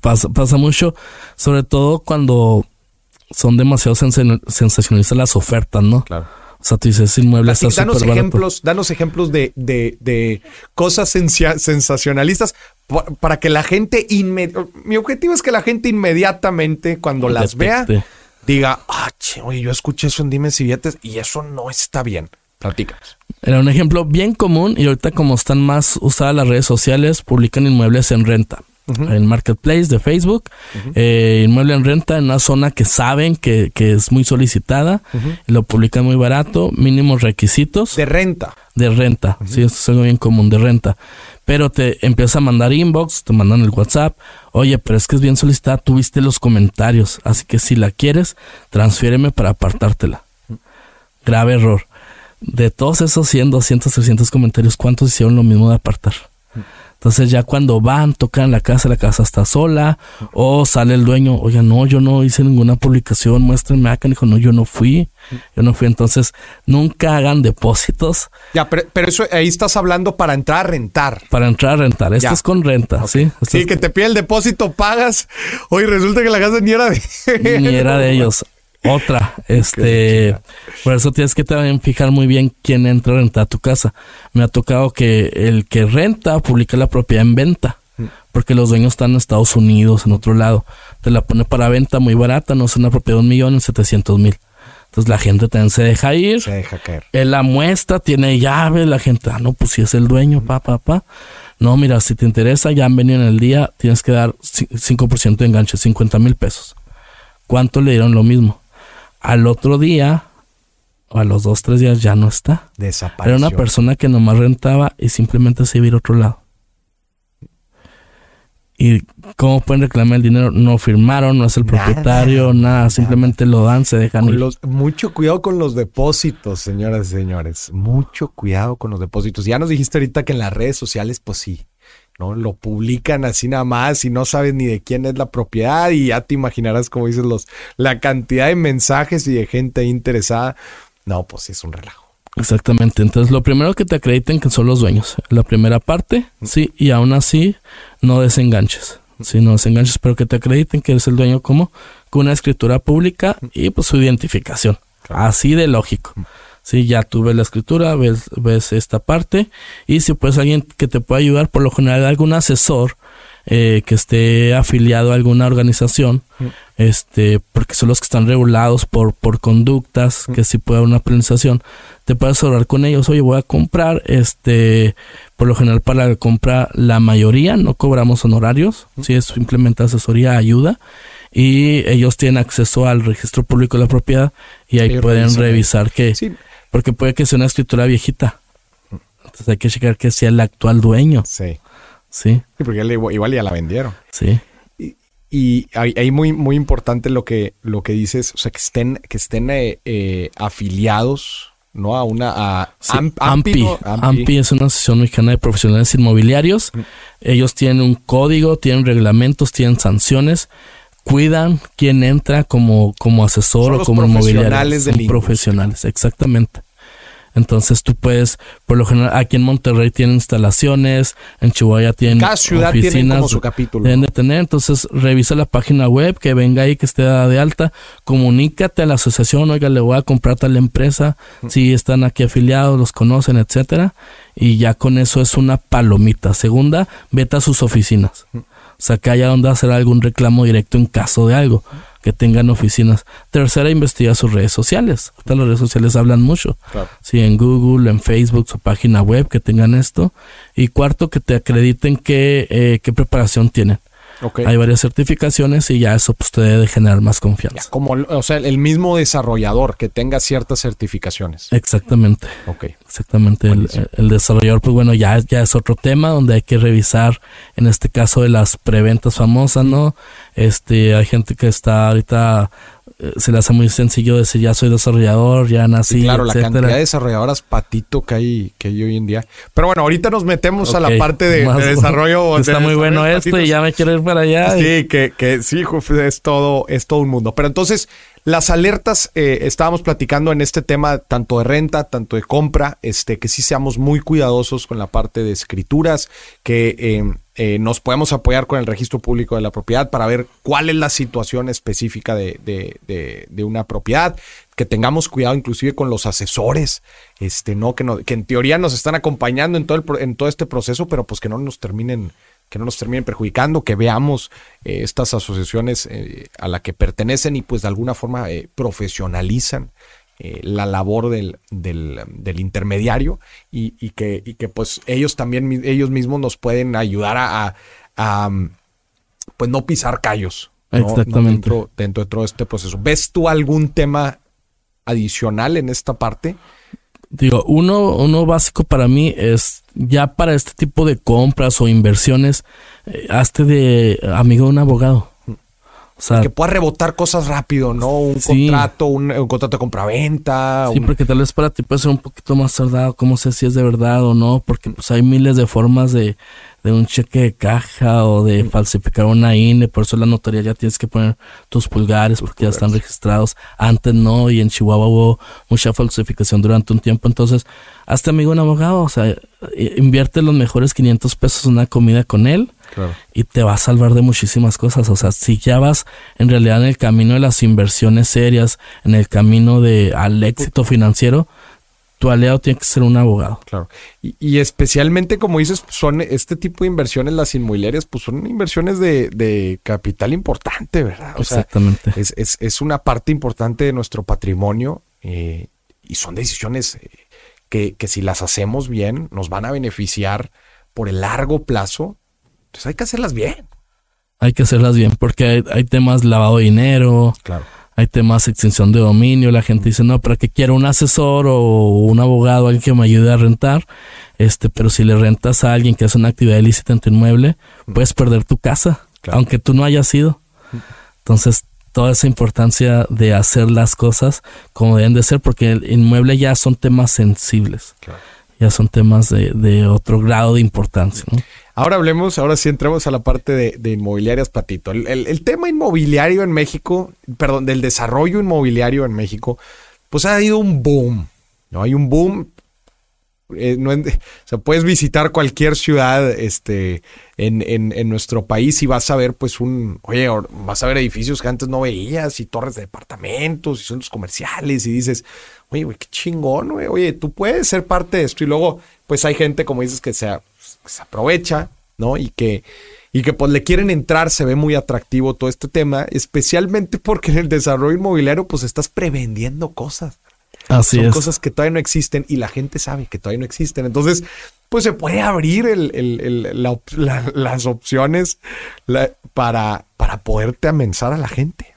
[SPEAKER 2] pasa, pasa mucho, sobre todo cuando son demasiado sensacionalistas las ofertas, ¿no? Claro. O sea, tú dices, inmueble está
[SPEAKER 1] danos ejemplos, danos ejemplos de, de, de cosas sensacionalistas para que la gente mi objetivo es que la gente inmediatamente cuando las vea diga, ah, oye, yo escuché eso en Dimes y Billetes y eso no está bien. Platícanos.
[SPEAKER 2] Era un ejemplo bien común y ahorita como están más usadas las redes sociales, publican inmuebles en renta en Marketplace de Facebook, eh, inmueble en renta en una zona que saben que, es muy solicitada, lo publican muy barato, mínimos requisitos.
[SPEAKER 1] De renta.
[SPEAKER 2] De renta, sí, esto es algo bien común, de renta. Pero te empieza a mandar inbox, te mandan el WhatsApp, oye, pero es que es bien solicitada, tuviste los comentarios, así que si la quieres, transfiéreme para apartártela. Grave error. De todos esos 100, 200, 300 comentarios, ¿cuántos hicieron lo mismo de apartar? Entonces ya cuando van, tocan la casa, la casa está sola, o sale el dueño, oye, no, yo no hice ninguna publicación, muéstrenme acá, dijo, no, yo no fui, yo no fui, entonces nunca hagan depósitos.
[SPEAKER 1] Ya, pero, pero eso ahí estás hablando para entrar a rentar.
[SPEAKER 2] Para entrar a rentar, esto es con renta, ¿sí?
[SPEAKER 1] sí, que te pide el depósito, pagas, oye, resulta que la casa ni era de...
[SPEAKER 2] Ni era de ellos. Otra, este, por eso tienes que también fijar muy bien quién entra a rentar a tu casa. Me ha tocado que el que renta publica la propiedad en venta, mm. porque los dueños están en Estados Unidos, en otro lado. Te la pone para venta muy barata, no es una propiedad de un millón en setecientos mil. Entonces la gente también se deja ir.
[SPEAKER 1] Se deja caer.
[SPEAKER 2] Él la muestra, tiene llave, la gente, ah, no, pues si es el dueño, pa, pa, pa. No, mira, si te interesa, ya han venido en el día, tienes que dar 5% de enganche, 50 mil pesos. ¿Cuánto le dieron lo mismo? Al otro día, o a los dos, tres días, ya no está.
[SPEAKER 1] Desapareció.
[SPEAKER 2] Era una persona que nomás rentaba y simplemente se iba a otro lado. ¿Y cómo pueden reclamar el dinero? No firmaron, no es el propietario, nada, simplemente lo dan, se dejan ir.
[SPEAKER 1] mucho cuidado con los depósitos, señoras y señores. Mucho cuidado con los depósitos. Ya nos dijiste ahorita que en las redes sociales, pues sí, ¿no? Lo publican así nada más y no sabes ni de quién es la propiedad y ya te imaginarás, como dices, los, la cantidad de mensajes y de gente interesada. No, pues es un relajo.
[SPEAKER 2] Exactamente. Entonces, lo primero que te acrediten que son los dueños. La primera parte, sí, y aún así no desenganches. Si no desenganches, pero que te acrediten que eres el dueño como con una escritura pública y pues su identificación. Así de lógico. Sí, ya tú ves la escritura, ves, ves esta parte y si puedes alguien que te pueda ayudar, por lo general algún asesor eh, que esté afiliado a alguna organización, mm. este, porque son los que están regulados por, por conductas, mm. que si puede haber una penalización, te puedes hablar con ellos, oye, voy a comprar, este, por lo general para la compra la mayoría no cobramos honorarios, mm. si es simplemente asesoría, ayuda, y ellos tienen acceso al registro público de la propiedad y ahí pueden revisar que... Porque puede que sea una escritura viejita. Entonces hay que checar que sea el actual dueño.
[SPEAKER 1] Sí.
[SPEAKER 2] Sí.
[SPEAKER 1] Sí, porque igual ya la vendieron.
[SPEAKER 2] Sí.
[SPEAKER 1] Y, y ahí muy, muy importante lo que, lo que dices, o sea, que estén, que estén eh, eh, afiliados, ¿no? A una... A
[SPEAKER 2] AMPI, AMPI, es una asociación mexicana de profesionales inmobiliarios. Mm. Ellos tienen un código, tienen reglamentos, tienen sanciones cuidan quién entra como, como asesor o como inmobiliario. Son profesionales, exactamente. Entonces tú puedes, por lo general, aquí en Monterrey tienen instalaciones, en Chihuahua tienen
[SPEAKER 1] Cada ciudad oficinas, tiene como su capítulo.
[SPEAKER 2] Deben de tener, entonces revisa la página web, que venga ahí, que esté de alta, comunícate a la asociación, oiga, le voy a comprar tal empresa, si están aquí afiliados, los conocen, etcétera, y ya con eso es una palomita. Segunda, vete a sus oficinas. O sea, que haya donde hacer algún reclamo directo en caso de algo, que tengan oficinas. Tercera, investiga sus redes sociales. Ahorita las redes sociales hablan mucho. Sí, en Google, en Facebook, su página web, que tengan esto. Y cuarto, que te acrediten qué, eh, qué preparación tienen. Hay varias certificaciones y ya eso pues te debe generar más confianza.
[SPEAKER 1] como, o sea, el mismo desarrollador que tenga ciertas certificaciones.
[SPEAKER 2] Exactamente.
[SPEAKER 1] Ok.
[SPEAKER 2] Exactamente. El, desarrollador, pues bueno, ya, ya es otro tema donde hay que revisar, en este caso de las preventas famosas, ¿no? Este, hay gente que está ahorita se le hace muy sencillo decir ya soy desarrollador, ya nací.
[SPEAKER 1] claro, la cantidad de desarrolladoras patito que hay, que hay hoy en día. Pero bueno, ahorita nos metemos a la parte de, desarrollo.
[SPEAKER 2] Está muy bueno esto y ya me quiero ir para allá.
[SPEAKER 1] Sí, que, que sí, es todo, es todo un mundo. Pero entonces, las alertas, eh, estábamos platicando en este tema tanto de renta, tanto de compra, este, que sí seamos muy cuidadosos con la parte de escrituras, que eh, eh, nos podemos apoyar con el registro público de la propiedad para ver cuál es la situación específica de, de, de, una propiedad, que tengamos cuidado inclusive con los asesores, este, ¿no? Que, no, que en teoría nos están acompañando en todo, el, en todo este proceso, pero pues que no nos terminen que no nos terminen perjudicando, que veamos eh, estas asociaciones eh, a la que pertenecen y pues de alguna forma eh, profesionalizan la labor del, del, intermediario y, y, que, y, que, pues ellos también, ellos mismos nos pueden ayudar a, a, pues no pisar callos.
[SPEAKER 2] Exactamente.
[SPEAKER 1] dentro, dentro de todo este proceso. ¿Ves tú algún tema adicional en esta parte?
[SPEAKER 2] Digo, uno, uno básico para mí es ya para este tipo de compras o inversiones, eh, hazte de amigo de un abogado.
[SPEAKER 1] O sea, que pueda rebotar cosas rápido, ¿no? Un contrato, un, contrato de compraventa.
[SPEAKER 2] Sí, porque tal vez para ti puede ser un poquito más tardado, cómo sé si es de verdad o no, porque pues hay miles de formas de, de un cheque de caja o de falsificar una INE, por eso la notaría ya tienes que poner tus pulgares porque ya están registrados. Antes no, y en Chihuahua hubo mucha falsificación durante un tiempo. Entonces, hazte amigo un abogado, o sea, invierte los mejores 500 pesos en una comida con él y te va a salvar de muchísimas cosas. O sea, si ya vas en realidad en el camino de las inversiones serias, en el camino de al éxito financiero, tu aliado tiene que ser un abogado.
[SPEAKER 1] Claro. Y, especialmente, como dices, son este tipo de inversiones, las inmobiliarias, pues son inversiones de, capital importante, ¿verdad?
[SPEAKER 2] Exactamente.
[SPEAKER 1] es, es, es, una parte importante de nuestro patrimonio eh, y son decisiones eh, que, que, si las hacemos bien nos van a beneficiar por el largo plazo. Entonces hay que hacerlas bien.
[SPEAKER 2] Hay que hacerlas bien porque hay, hay temas lavado de dinero.
[SPEAKER 1] Claro
[SPEAKER 2] hay temas extensión de dominio, la gente dice, no, ¿para qué quiero un asesor o un abogado, alguien que me ayude a rentar? Este, pero si le rentas a alguien que hace una actividad ilícita en tu inmueble, puedes perder tu casa, aunque tú no hayas ido. Entonces, toda esa importancia de hacer las cosas como deben de ser, porque el inmueble ya son temas sensibles. Ya son temas de, de otro grado de importancia.
[SPEAKER 1] Ahora hablemos, ahora sí entramos a la parte de, inmobiliarias, Patito. El, tema inmobiliario en México, perdón, del desarrollo inmobiliario en México, pues ha habido un boom, ¿no? Hay un boom. Eh, o sea, puedes visitar cualquier ciudad este, en, en, nuestro país y vas a ver, pues, un. Oye, vas a ver edificios que antes no veías y torres de departamentos y centros comerciales y dices, oye, güey, qué chingón. Oye, tú puedes ser parte de esto. Y luego, pues, hay gente, como dices, que sea se aprovecha, ¿no? Y que, y que pues le quieren entrar, se ve muy atractivo todo este tema, especialmente porque en el desarrollo inmobiliario pues estás prevendiendo cosas.
[SPEAKER 2] Así
[SPEAKER 1] Son cosas que todavía no existen y la gente sabe que todavía no existen. Entonces, pues se puede abrir las opciones para, para poderte amensar a la gente.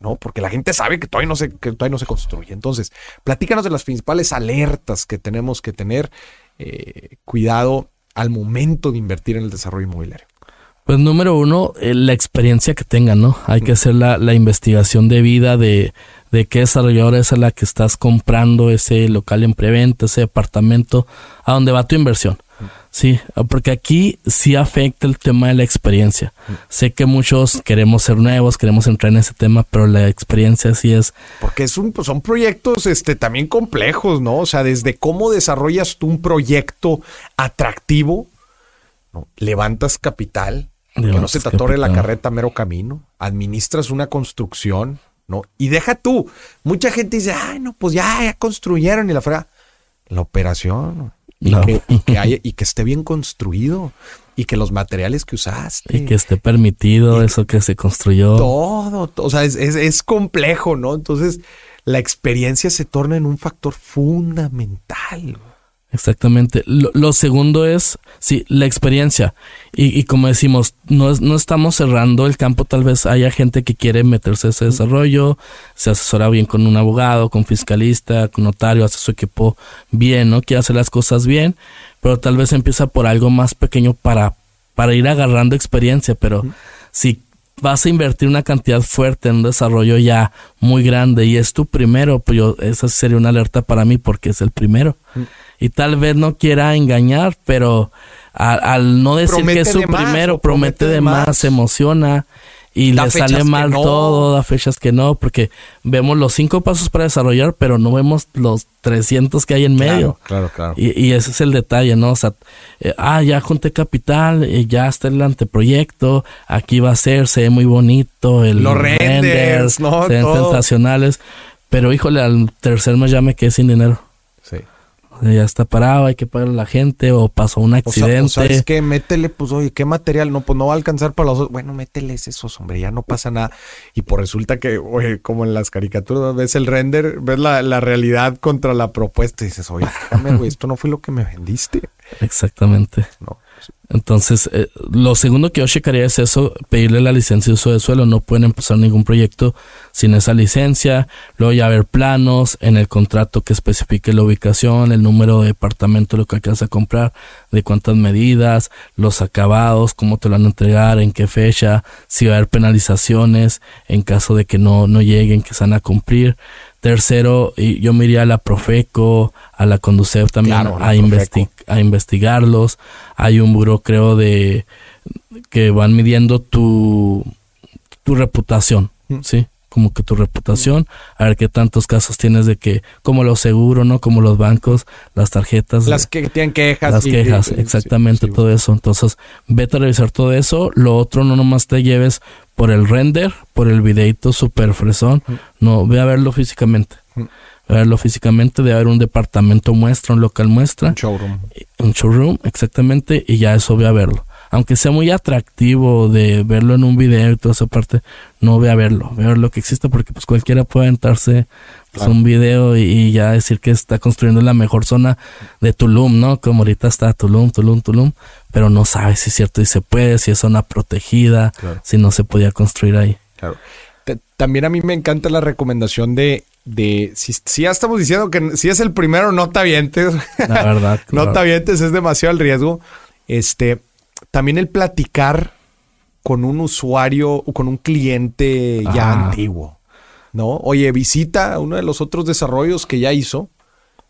[SPEAKER 1] ¿no? Porque la gente sabe que todavía no se, que todavía no se construye. Entonces, platícanos de las principales alertas que tenemos que tener. Eh, cuidado al momento de invertir en el desarrollo inmobiliario?
[SPEAKER 2] Pues número uno, eh, la experiencia que tengan, ¿no? Hay que hacer la, investigación de vida de, de qué desarrolladora es a la que estás comprando ese local en preventa, ese departamento, a dónde va tu inversión. Sí, porque aquí sí afecta el tema de la experiencia. Sé que muchos queremos ser nuevos, queremos entrar en ese tema, pero la experiencia sí es.
[SPEAKER 1] Porque es un, pues son proyectos este, también complejos, ¿no? O sea, desde cómo desarrollas tú un proyecto atractivo, ¿no? levantas capital, que no se te atore la carreta mero camino, administras una construcción, ¿no? Y deja tú, mucha gente dice, ay, no, pues ya, ya construyeron y la fuera la operación, y, que, y, que esté bien construido y que los materiales que usaste.
[SPEAKER 2] Y que esté permitido eso que se construyó.
[SPEAKER 1] Todo, o sea, es, es, complejo, ¿no? Entonces, la experiencia se torna en un factor fundamental.
[SPEAKER 2] Exactamente. Lo, segundo es, sí, la experiencia. Y, y como decimos, no, no estamos cerrando el campo. Tal vez haya gente que quiere meterse a ese desarrollo, se asesora bien con un abogado, con fiscalista, con notario, hace su equipo bien, ¿no? Quiere hacer las cosas bien, pero tal vez empieza por algo más pequeño para, para ir agarrando experiencia. Pero si vas a invertir una cantidad fuerte en un desarrollo ya muy grande y es tu primero, pues yo, esa sería una alerta para mí porque es el primero y tal vez no quiera engañar, pero al, no decir que es su primero, promete, de más, se emociona y le sale mal todo, da fechas que no, porque vemos los cinco pasos para desarrollar, pero no vemos los 300 que hay en medio.
[SPEAKER 1] Claro, claro.
[SPEAKER 2] Y, ese es el detalle, ¿no? O sea, eh, ah, ya junté capital, y ya está el anteproyecto, aquí va a ser, se ve muy bonito, el
[SPEAKER 1] los renders, ¿no?
[SPEAKER 2] se ven sensacionales, pero híjole, al tercer mes ya me quedé sin dinero ya está parado, hay que pagar a la gente o pasó un accidente. O sea,
[SPEAKER 1] ¿sabes qué? Métele, pues, oye, ¿qué material? No, pues no va a alcanzar para los Bueno, métele esos, hombre, ya no pasa nada. Y por resulta que, oye, como en las caricaturas, ves el render, ves la, la realidad contra la propuesta y dices, oye, déjame, güey, esto no fue lo que me vendiste.
[SPEAKER 2] Exactamente. No. Entonces, eh, lo segundo que yo checaría es eso, pedirle la licencia de uso de suelo. No pueden empezar ningún proyecto sin esa licencia. Luego ya haber planos en el contrato que especifique la ubicación, el número de departamento, lo que alcanza a comprar, de cuántas medidas, los acabados, cómo te lo van a entregar, en qué fecha, si va a haber penalizaciones en caso de que no, no lleguen, que se van a cumplir. Tercero, yo me iría a la Profeco, a la Conducef también
[SPEAKER 1] Claro,
[SPEAKER 2] a, investi-
[SPEAKER 1] Profeco.
[SPEAKER 2] a investigarlos. Hay un buro, creo, de que van midiendo tu, tu reputación,
[SPEAKER 1] Mm.
[SPEAKER 2] ¿sí? Como que tu reputación, a ver qué tantos casos tienes de que, como los seguros, ¿no? Como los bancos, las tarjetas.
[SPEAKER 1] Las que tienen quejas.
[SPEAKER 2] Las quejas,
[SPEAKER 1] y-
[SPEAKER 2] exactamente,
[SPEAKER 1] sí, sí.
[SPEAKER 2] todo eso. Entonces, vete a revisar todo eso. Lo otro, no nomás te lleves por el render, por el videito super fresón. No, ve a verlo físicamente.
[SPEAKER 1] Mm.
[SPEAKER 2] Ve a verlo físicamente, debe haber un departamento muestra, un local muestra,
[SPEAKER 1] Un showroom.
[SPEAKER 2] un showroom, exactamente, y ya eso ve a verlo. Aunque sea muy atractivo de verlo en un video y toda esa parte, no ve a verlo, ve a ver lo que existe porque pues cualquiera puede aventarse pues,
[SPEAKER 1] Claro.
[SPEAKER 2] un video y, y ya decir que está construyendo la mejor zona de Tulum, ¿no? Como ahorita está Tulum, Tulum, Tulum, pero no sabe si es cierto y se puede, si es zona protegida,
[SPEAKER 1] Claro.
[SPEAKER 2] si no se podía construir ahí.
[SPEAKER 1] Claro. También a mí me encanta la recomendación de, de si, si ya estamos diciendo que si es el primero, no te avientes.
[SPEAKER 2] La verdad.
[SPEAKER 1] no te avientes, es demasiado el riesgo. Este, también el platicar con un usuario o con un cliente ya
[SPEAKER 2] Ah.
[SPEAKER 1] antiguo. ¿No? Oye, visita uno de los otros desarrollos que ya hizo.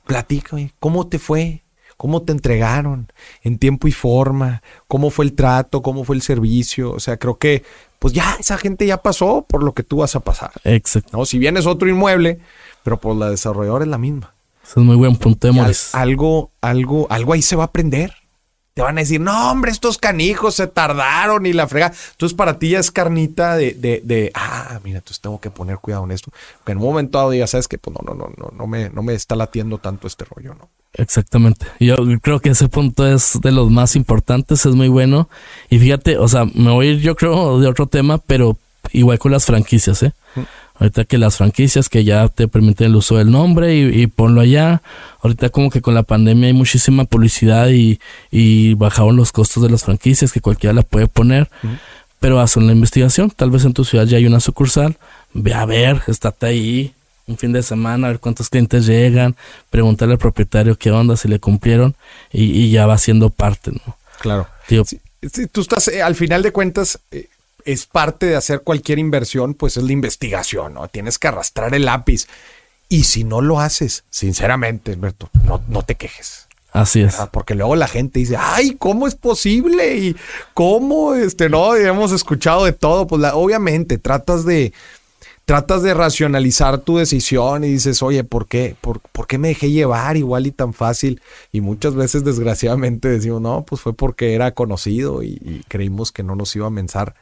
[SPEAKER 1] Platica, oye, ¿cómo te fue? ¿Cómo te entregaron? En tiempo y forma. ¿Cómo fue el trato? ¿Cómo fue el servicio? O sea, creo que, pues ya esa gente ya pasó por lo que tú vas a pasar.
[SPEAKER 2] Exacto.
[SPEAKER 1] ¿No? Si bien es otro inmueble, pero pues la desarrolladora es la misma.
[SPEAKER 2] Ese es muy buen punto de
[SPEAKER 1] al- algo, algo, algo ahí se va a aprender. Te van a decir, no, hombre, estos canijos se tardaron y la frega. Entonces, para ti ya es carnita de, de, de, ah, mira, entonces tengo que poner cuidado en esto. Que en un momento dado digas, sabes que, pues no, no, no, no, no me, no me está latiendo tanto este rollo, ¿no?
[SPEAKER 2] Exactamente. Yo creo que ese punto es de los más importantes, es muy bueno. Y fíjate, o sea, me voy a ir yo creo de otro tema, pero igual con las franquicias, ¿eh? Ahorita que las franquicias que ya te permiten el uso del nombre y, y ponlo allá. Ahorita como que con la pandemia hay muchísima publicidad y, y bajaron los costos de las franquicias que cualquiera la puede poner. Pero haz una investigación. Tal vez en tu ciudad ya hay una sucursal. Ve a ver, estate ahí un fin de semana, a ver cuántos clientes llegan, preguntarle al propietario qué onda, si le cumplieron y, y ya va siendo parte, ¿no?
[SPEAKER 1] Claro.
[SPEAKER 2] Tío,
[SPEAKER 1] Si, si tú estás, eh, al final de cuentas, eh, es parte de hacer cualquier inversión, pues es la investigación, ¿no? Tienes que arrastrar el lápiz. Y si no lo haces, sinceramente, Alberto, no, no te quejes.
[SPEAKER 2] así es.
[SPEAKER 1] ¿verdad? Porque luego la gente dice, ay, ¿cómo es posible? Y cómo, este, no, Y hemos escuchado de todo. Pues la- obviamente tratas de, tratas de racionalizar tu decisión y dices, oye, ¿por qué? ¿Por, por qué me dejé llevar igual y tan fácil? Y muchas veces, desgraciadamente, decimos, no, pues fue porque era conocido y, y creímos que no nos iba a mensar.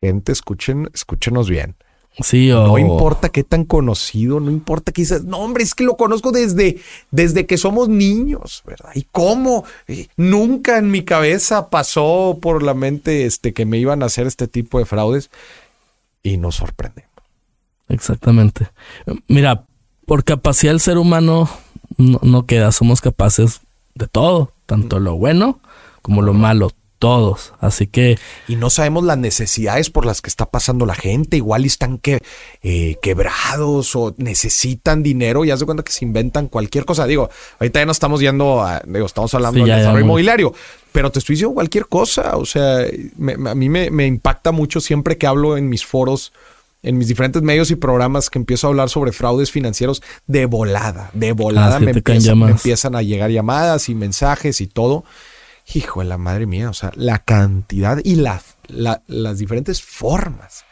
[SPEAKER 1] Gente, escuchen, escúchenos bien.
[SPEAKER 2] Sí, o
[SPEAKER 1] No importa qué tan conocido, no importa que dices, no, hombre, es que lo conozco desde, desde que somos niños, ¿verdad? ¿Y cómo? Eh, nunca en mi cabeza pasó por la mente este, que me iban a hacer este tipo de fraudes y nos sorprendemos.
[SPEAKER 2] Exactamente. Mira, por capacidad del ser humano no, no queda, somos capaces de todo, tanto lo bueno como lo malo, todos. Así que
[SPEAKER 1] Y no sabemos las necesidades por las que está pasando la gente. Igual están que, eh, quebrados o necesitan dinero y haz de cuenta que se inventan cualquier cosa. Digo, ahorita ya no estamos yendo a, digo, estamos hablando
[SPEAKER 2] Sí,
[SPEAKER 1] del desarrollo inmobiliario, pero te estoy diciendo cualquier cosa. O sea, me- a mí me, me impacta mucho siempre que hablo en mis foros, en mis diferentes medios y programas que empiezo a hablar sobre fraudes financieros de volada, de volada
[SPEAKER 2] Ah,
[SPEAKER 1] me, empiezan a llegar llamadas y mensajes y todo. Hijo de la madre mía, o sea, la cantidad y la, la- las diferentes formas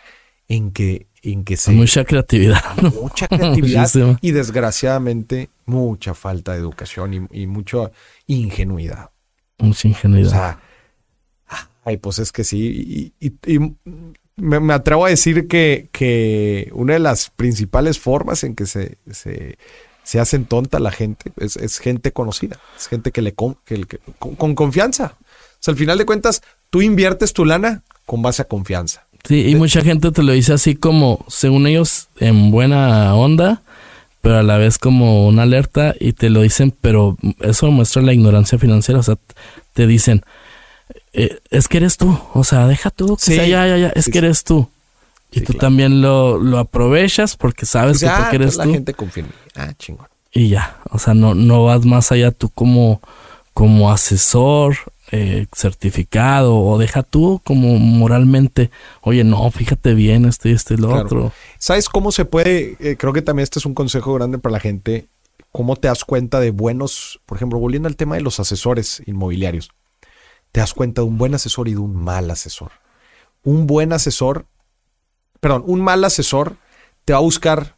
[SPEAKER 1] en que, en que se...
[SPEAKER 2] mucha creatividad. ¿no?
[SPEAKER 1] mucha creatividad y desgraciadamente mucha falta de educación y, y mucha ingenuidad.
[SPEAKER 2] Mucha
[SPEAKER 1] O
[SPEAKER 2] ingenuidad.
[SPEAKER 1] sea, ay, pues es que sí. Y, y- y me, me atrevo a decir que, que una de las principales formas en que se, se, se hacen tonta la gente es, es gente conocida, es gente que le con, que que- con, con confianza. O sea, al final de cuentas, tú inviertes tu lana con base a confianza.
[SPEAKER 2] Sí, y mucha gente te lo dice así como, según ellos, en buena onda, pero a la vez como una alerta y te lo dicen, pero eso muestra la ignorancia financiera, o sea, te dicen, eh, es que eres tú, o sea, deja tú, que
[SPEAKER 1] Sí.
[SPEAKER 2] sea, ya, ya, ya, es
[SPEAKER 1] Sí,
[SPEAKER 2] que eres tú. Y
[SPEAKER 1] Sí,
[SPEAKER 2] tú
[SPEAKER 1] claro.
[SPEAKER 2] también lo, lo aprovechas porque sabes
[SPEAKER 1] Dice,
[SPEAKER 2] que porque eres
[SPEAKER 1] la
[SPEAKER 2] tú
[SPEAKER 1] gente confía en mí. Ah, chingón.
[SPEAKER 2] y ya, o sea, no, no vas más allá tú como, como asesor, eh, certificado o deja tú como moralmente, oye, no, fíjate bien este y este y lo otro.
[SPEAKER 1] ¿Sabes cómo se puede? Eh, creo que también este es un consejo grande para la gente. ¿Cómo te das cuenta de buenos, por ejemplo, volviendo al tema de los asesores inmobiliarios? Te das cuenta de un buen asesor y de un mal asesor. Un buen asesor, perdón, un mal asesor te va a buscar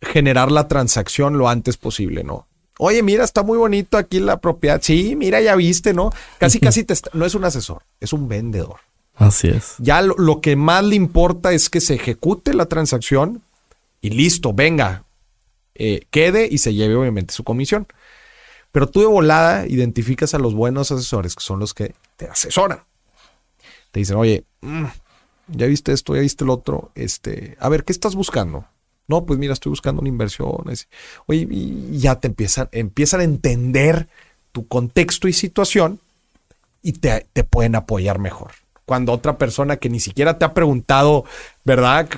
[SPEAKER 1] generar la transacción lo antes posible, ¿no? Oye, mira, está muy bonito aquí la propiedad. Sí, mira, ya viste, ¿no? Casi, casi te no es un asesor, es un vendedor.
[SPEAKER 2] Así es.
[SPEAKER 1] Ya lo, que más le importa es que se ejecute la transacción y listo, venga, eh, quede y se lleve obviamente su comisión. Pero tú de volada identificas a los buenos asesores, que son los que te asesoran. Te dicen, oye, mm, ya viste esto, ya viste el otro, este, a ver, ¿qué estás buscando? No, pues mira, estoy buscando una inversión. Oye, y ya te empiezan, empiezan a entender tu contexto y situación y te, te pueden apoyar mejor. Cuando otra persona que ni siquiera te ha preguntado, ¿verdad?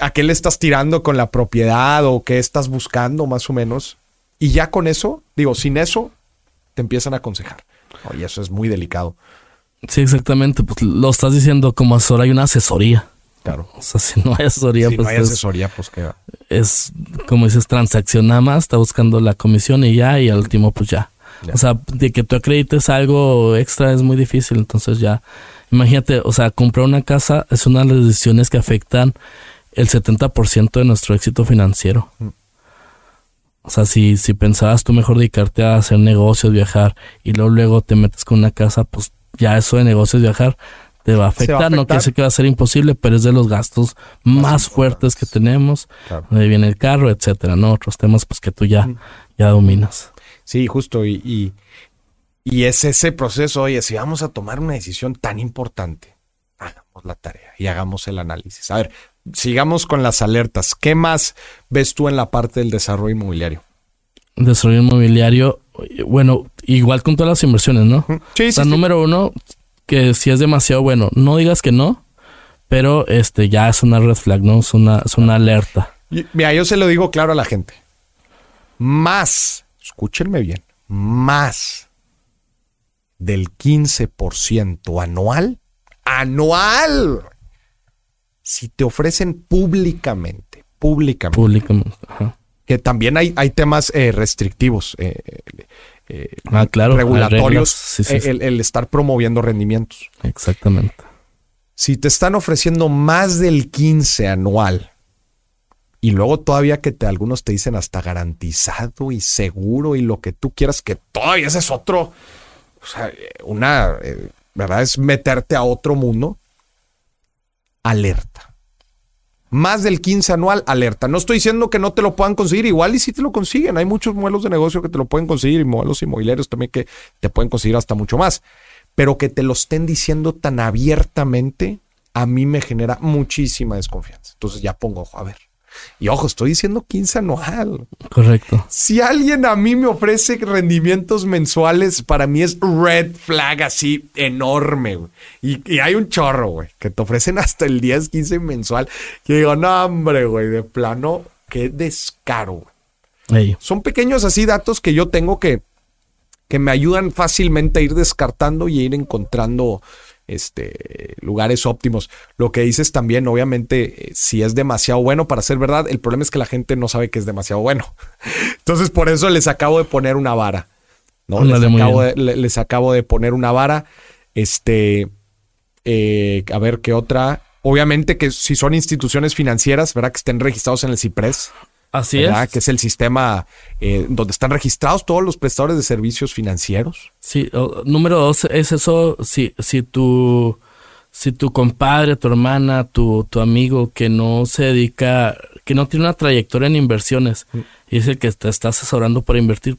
[SPEAKER 1] ¿A qué le estás tirando con la propiedad o qué estás buscando más o menos? Y ya con eso, digo, sin eso, te empiezan a aconsejar. Oye, eso es muy delicado.
[SPEAKER 2] Sí, exactamente. Pues lo estás diciendo como asesor, hay una asesoría.
[SPEAKER 1] Claro.
[SPEAKER 2] O sea, si no hay asesoría,
[SPEAKER 1] si
[SPEAKER 2] pues.
[SPEAKER 1] No hay asesoría, pues que.
[SPEAKER 2] Es, como dices, transacción nada más, está buscando la comisión y ya, y al último, pues ya. O sea, de que tú acredites algo extra es muy difícil, entonces ya. Imagínate, o sea, comprar una casa es una de las decisiones que afectan el 70% de nuestro éxito financiero. Mm. O sea, si, si pensabas tú mejor dedicarte a hacer negocios, viajar, y luego, luego te metes con una casa, pues ya eso de negocios, viajar, te va a afectar. No quiere decir que va a ser imposible, pero es de los gastos más, fuertes que tenemos. Donde viene el carro, etcétera, ¿no? Otros temas pues que tú ya, ya dominas.
[SPEAKER 1] Sí, justo. Y, y, es ese proceso, oye, si vamos a tomar una decisión tan importante, hagamos la tarea y hagamos el análisis. A ver, sigamos con las alertas. ¿Qué más ves tú en la parte del desarrollo inmobiliario?
[SPEAKER 2] Desarrollo inmobiliario, bueno, igual con todas las inversiones, ¿no? Sí, sí, número uno, que si es demasiado bueno, no digas que no, pero este ya es una red flag, ¿no? Es una, es una alerta.
[SPEAKER 1] Mira, yo se lo digo claro a la gente. Más, escúchenme bien, más del 15% anual, anual, si te ofrecen públicamente, públicamente.
[SPEAKER 2] Públicamente,
[SPEAKER 1] Que también hay, hay temas eh, restrictivos. Eh,
[SPEAKER 2] eh, ah, claro,
[SPEAKER 1] regulatorios, El, estar promoviendo rendimientos.
[SPEAKER 2] Exactamente.
[SPEAKER 1] Si te están ofreciendo más del 15 anual y luego todavía que te, algunos te dicen hasta garantizado y seguro y lo que tú quieras, que todavía ese es otro, o sea, una, ¿verdad? Es meterte a otro mundo. Alerta más del 15 anual, alerta. No estoy diciendo que no te lo puedan conseguir, igual y si te lo consiguen. Hay muchos modelos de negocio que te lo pueden conseguir y modelos inmobiliarios también que te pueden conseguir hasta mucho más. Pero que te lo estén diciendo tan abiertamente, a mí me genera muchísima desconfianza. Entonces ya pongo, a ver, y ojo, estoy diciendo 15 anual.
[SPEAKER 2] Correcto.
[SPEAKER 1] Si alguien a mí me ofrece rendimientos mensuales, para mí es red flag así enorme. Y, hay un chorro, güey, que te ofrecen hasta el 10, 15 mensual. Que digo, no, hombre, güey, de plano, qué descaro, güey. Son pequeños así datos que yo tengo que, que me ayudan fácilmente a ir descartando y a ir encontrando este, lugares óptimos. Lo que dices también, obviamente, eh, si es demasiado bueno para ser verdad, el problema es que la gente no sabe que es demasiado bueno. Entonces, por eso les acabo de poner una vara. ¿no? Les acabo, de, les, acabo de, poner una vara. Este, eh, a ver qué otra. Obviamente que si son instituciones financieras, ¿verdad? Que estén registrados en el CIPRES.
[SPEAKER 2] Así es.
[SPEAKER 1] Que es el sistema eh, donde están registrados todos los prestadores de servicios financieros.
[SPEAKER 2] Sí, número dos es eso, si, si tu, si tu compadre, tu hermana, tu, tu amigo que no se dedica, que no tiene una trayectoria en inversiones mm. y es el que te está asesorando para invertir,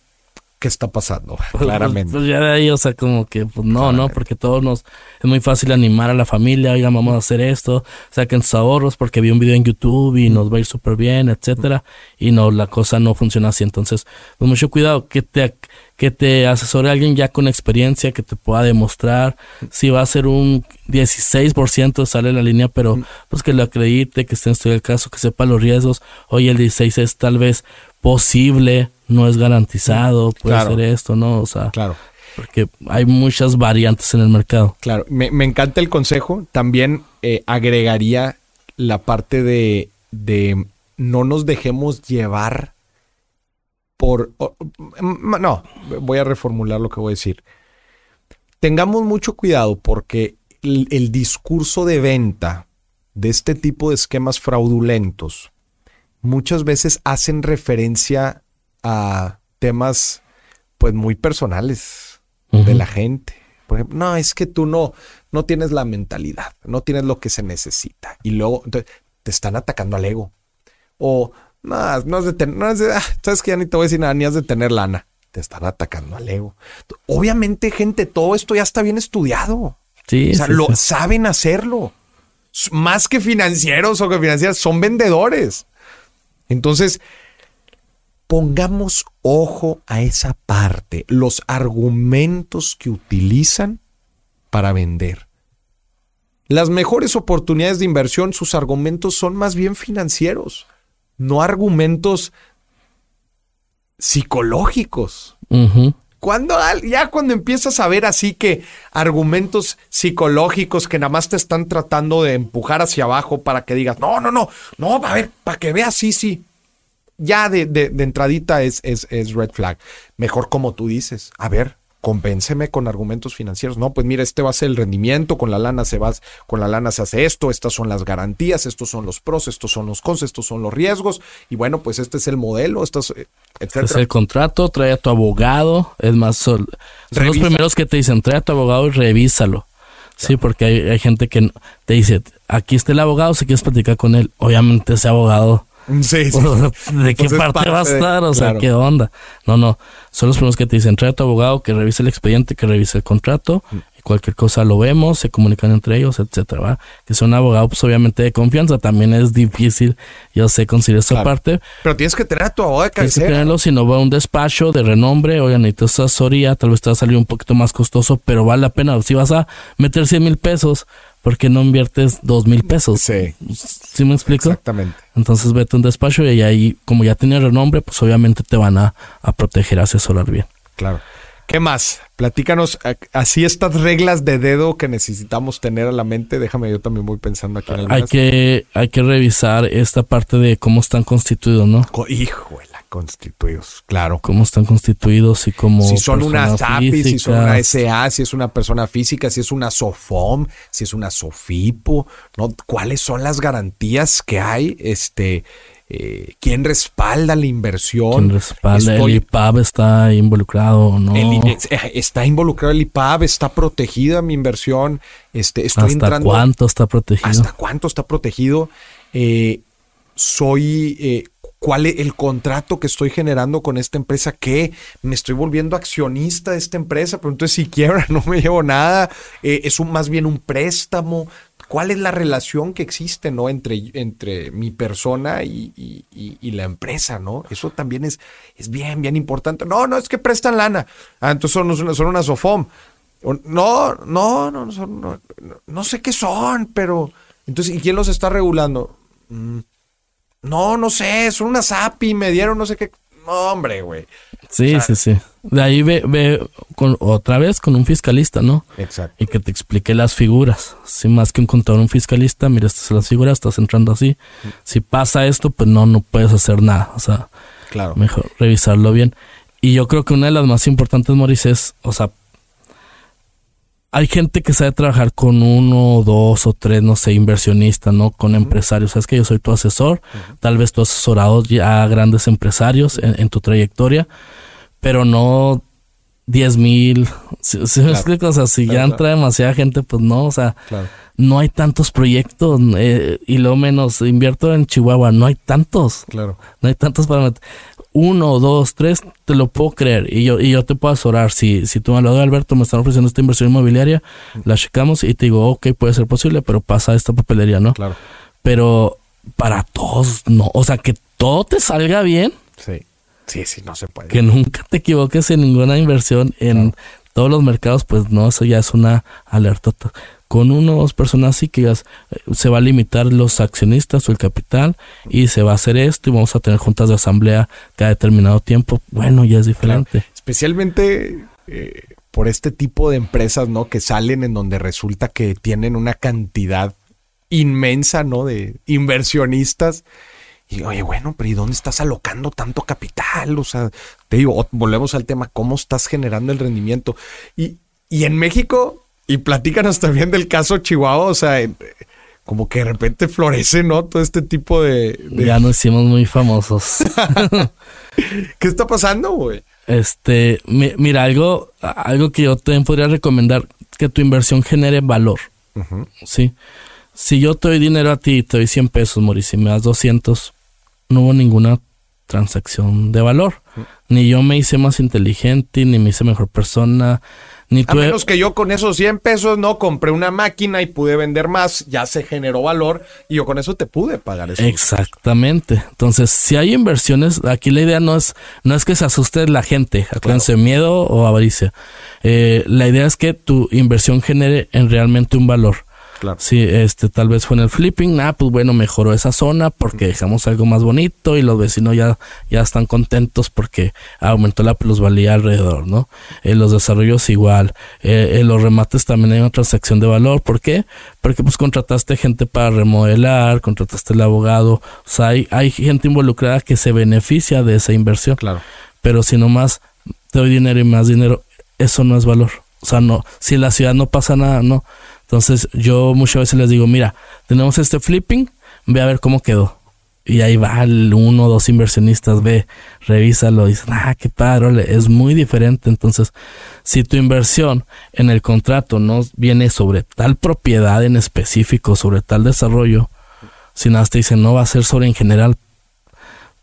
[SPEAKER 1] qué está pasando, pues, pues, claramente.
[SPEAKER 2] Pues, ya de ahí, o sea, como que, pues no, no, porque todos nos, es muy fácil animar a la familia, oigan, vamos a hacer esto, saquen sus ahorros porque vi un video en YouTube y nos va a ir súper bien, etcétera, y no, la cosa no funciona así, entonces, pues mucho cuidado, que te, que te asesore alguien ya con experiencia, que te pueda demostrar si va a ser un 16% sale la línea, pero pues que lo acredite, que esté en estudio el caso, que sepa los riesgos, oye, el 16 es tal vez posible, no es garantizado, puede ser esto, ¿no? O sea.
[SPEAKER 1] Claro.
[SPEAKER 2] porque hay muchas variantes en el mercado.
[SPEAKER 1] Claro, me, me encanta el consejo. También eh, agregaría la parte de, de no nos dejemos llevar por... no, voy a reformular lo que voy a decir. Tengamos mucho cuidado porque el, el discurso de venta de este tipo de esquemas fraudulentos muchas veces hacen referencia a temas pues muy personales de la gente. Por ejemplo, no, es que tú no, no tienes la mentalidad, no tienes lo que se necesita. Y luego entonces, te están atacando al ego. O, no, no has de tener, no has de- ah, sabes que ya ni te voy a decir nada, ni has de tener lana. Te están atacando al ego. Obviamente, gente, todo esto ya está bien estudiado.
[SPEAKER 2] Sí,
[SPEAKER 1] O sea,
[SPEAKER 2] sí,
[SPEAKER 1] lo
[SPEAKER 2] sí.
[SPEAKER 1] saben hacerlo. Más que financieros o que financieras, son vendedores. Entonces, pongamos ojo a esa parte, los argumentos que utilizan para vender. Las mejores oportunidades de inversión, sus argumentos son más bien financieros, no argumentos psicológicos. Cuando ya cuando empiezas a ver así que argumentos psicológicos que nada más te están tratando de empujar hacia abajo para que digas, no, no, no, no, a ver, para que veas, sí, sí. Ya de, de- de entradita es, es, es red flag. Mejor como tú dices, a ver, convénceme con argumentos financieros. No, pues mira, este va a ser el rendimiento, con la lana se va, con la lana se hace esto, estas son las garantías, estos son los pros, estos son los cons, estos son los riesgos, y bueno, pues este es el modelo, estos, eh,
[SPEAKER 2] Este
[SPEAKER 1] etcétera.
[SPEAKER 2] es el contrato, trae a tu abogado. Es más, son, son los primeros que te dicen, trae a tu abogado y revísalo. Sí, porque hay, hay gente que te dice, aquí está el abogado, si quieres platicar con él. Obviamente ese abogado,
[SPEAKER 1] Sí, sí.
[SPEAKER 2] ¿de qué
[SPEAKER 1] Pues es
[SPEAKER 2] parte va a estar? O sea. ¿qué onda? No, no, son los primeros que te dicen, trae a tu abogado, que revise el expediente, que revise el contrato,
[SPEAKER 1] Mm.
[SPEAKER 2] y cualquier cosa lo vemos, se comunican entre ellos, etcétera, ¿va? Que sea un abogado, pues obviamente de confianza, también es difícil, yo sé, conseguir esa
[SPEAKER 1] Claro.
[SPEAKER 2] parte,
[SPEAKER 1] Pero tienes que tener a tu abogado de
[SPEAKER 2] Tienes que
[SPEAKER 1] cabecera.
[SPEAKER 2] tenerlo si no va a un despacho de renombre, oigan, necesitas asesoría, tal vez te va a salir un poquito más costoso, pero vale la pena. Si vas a meter 100 mil pesos, ¿por qué no inviertes 2 mil pesos?
[SPEAKER 1] Sí,
[SPEAKER 2] ¿Sí me explico?
[SPEAKER 1] exactamente.
[SPEAKER 2] Entonces vete a un despacho y ahí, como ya tiene renombre, pues obviamente te van a, a proteger, a asesorar bien.
[SPEAKER 1] Claro. ¿Qué más? Platícanos eh, así estas reglas de dedo que necesitamos tener a la mente. Déjame, yo también voy pensando aquí en
[SPEAKER 2] Hay
[SPEAKER 1] algunas.
[SPEAKER 2] que, hay que revisar esta parte de cómo están constituidos, ¿no?
[SPEAKER 1] Híjole, constituidos, claro.
[SPEAKER 2] Cómo están constituidos y cómo.
[SPEAKER 1] Si son una SAPI, si son una. SA, si es una persona física, si es una SOFOM, si es una SOFIPO, ¿no? ¿Cuáles son las garantías que hay? Este, eh, ¿Quién respalda la inversión?
[SPEAKER 2] ¿Quién respalda?
[SPEAKER 1] Estoy-
[SPEAKER 2] ¿El IPAB está involucrado o no?
[SPEAKER 1] El eh, está involucrado el IPAB, está protegida mi inversión, este, estoy
[SPEAKER 2] ¿Hasta
[SPEAKER 1] entrando.
[SPEAKER 2] cuánto está protegido?
[SPEAKER 1] ¿Hasta cuánto está protegido? Eh, soy, eh, ¿cuál es el contrato que estoy generando con esta empresa? ¿Qué? Me estoy volviendo accionista de esta empresa, pero entonces si quiebra no me llevo nada. Eh, es un, más bien un préstamo. ¿Cuál es la relación que existe ¿no? entre, entre mi persona y, y- la empresa? ¿no? Eso también es, es bien, bien importante. No, no, es que prestan lana. Ah, entonces son, una- son una SOFOM. No, no, no, son- no, no sé qué son, pero... Entonces, ¿y quién los está regulando? Mm, No, no sé, son unas API, me dieron no sé qué. No, hombre, güey.
[SPEAKER 2] Sí,
[SPEAKER 1] O sea,
[SPEAKER 2] sí, sí. De ahí ve, ve con, otra vez con un fiscalista, ¿no?
[SPEAKER 1] Exacto.
[SPEAKER 2] Y que te explique las figuras. Si más que un contador, un fiscalista, mira, estas son las figuras, estás entrando así. Si pasa esto, pues no, no puedes hacer nada. O sea,
[SPEAKER 1] Claro.
[SPEAKER 2] mejor revisarlo bien. Y yo creo que una de las más importantes, Maurice, es, o sea, hay gente que sabe trabajar con uno, dos o tres, no sé, inversionistas, ¿no? Con empresarios. Sabes que yo soy tu asesor, tal vez tú has asesorado ya a grandes empresarios en, en tu trayectoria, pero no 10 mil. ¿Sí, sí me explico? O sea, si
[SPEAKER 1] Claro,
[SPEAKER 2] ya
[SPEAKER 1] claro.
[SPEAKER 2] entra demasiada gente, pues no, o sea, no hay tantos proyectos eh, y lo menos invierto en Chihuahua, no hay tantos.
[SPEAKER 1] Claro.
[SPEAKER 2] No hay tantos para meter. Uno, dos, tres, te lo puedo creer. Y yo, y yo te puedo asesorar. Si, si tu malvado Alberto me están ofreciendo esta inversión inmobiliaria, la checamos y te digo, ok, puede ser posible, pero pasa esta papelería, ¿no?
[SPEAKER 1] Claro.
[SPEAKER 2] Pero para todos, no. O sea, que todo te salga bien,
[SPEAKER 1] Sí. Sí, sí, no se puede.
[SPEAKER 2] que nunca te equivoques en ninguna inversión en todos los mercados, pues no, eso ya es una alerta. Con uno o dos personas sí que digas, eh, se va a limitar los accionistas o el capital y se va a hacer esto y vamos a tener juntas de asamblea cada determinado tiempo. Bueno, ya es
[SPEAKER 1] Claro.
[SPEAKER 2] diferente.
[SPEAKER 1] Especialmente, eh, por este tipo de empresas, ¿no? Que salen en donde resulta que tienen una cantidad inmensa, ¿no? De inversionistas. Y oye, bueno, pero ¿y dónde estás alocando tanto capital? O sea, te digo, volvemos al tema, ¿cómo estás generando el rendimiento? Y, y en México, y platícanos también del caso Chihuahua, o sea, como que de repente florece, ¿no? Todo este tipo de...
[SPEAKER 2] Ya nos hicimos muy famosos.
[SPEAKER 1] ¿Qué está pasando, güey?
[SPEAKER 2] Este, mira, algo, algo que yo también podría recomendar, que tu inversión genere valor. Sí. Si yo te doy dinero a ti y te doy 100 pesos, Mauricio, y me das 200, no hubo ninguna transacción de valor. Ni yo me hice más inteligente, ni me hice mejor persona,
[SPEAKER 1] a menos que yo con esos 100 pesos no compré una máquina y pude vender más, ya se generó valor y yo con eso te pude pagar eso.
[SPEAKER 2] Exactamente. Entonces, si hay inversiones, aquí la idea no es, no es que se asuste la gente, acuérdense, miedo o avaricia. Eh, la idea es que tu inversión genere en realmente un valor. Claro. Sí, este, tal vez fue en el flipping, ah, pues bueno, mejoró esa zona porque dejamos algo más bonito y los vecinos ya, ya están contentos porque aumentó la plusvalía alrededor, ¿no? En eh, los desarrollos igual, eh, en los remates también hay una transacción de valor, ¿por qué? Porque pues contrataste gente para remodelar, contrataste el abogado, o sea, hay, hay gente involucrada que se beneficia de esa inversión.
[SPEAKER 1] Claro.
[SPEAKER 2] Pero si nomás te doy dinero y más dinero, eso no es valor. O sea, no, si en la ciudad no pasa nada, no. Entonces yo muchas veces les digo, mira, tenemos este flipping, ve a ver cómo quedó. Y ahí va el uno o dos inversionistas, ve, revísalo, y dicen, ah, qué padre, es muy diferente. Entonces, si tu inversión en el contrato no viene sobre tal propiedad en específico, sobre tal desarrollo, si nada te dicen, no va a ser sobre en general,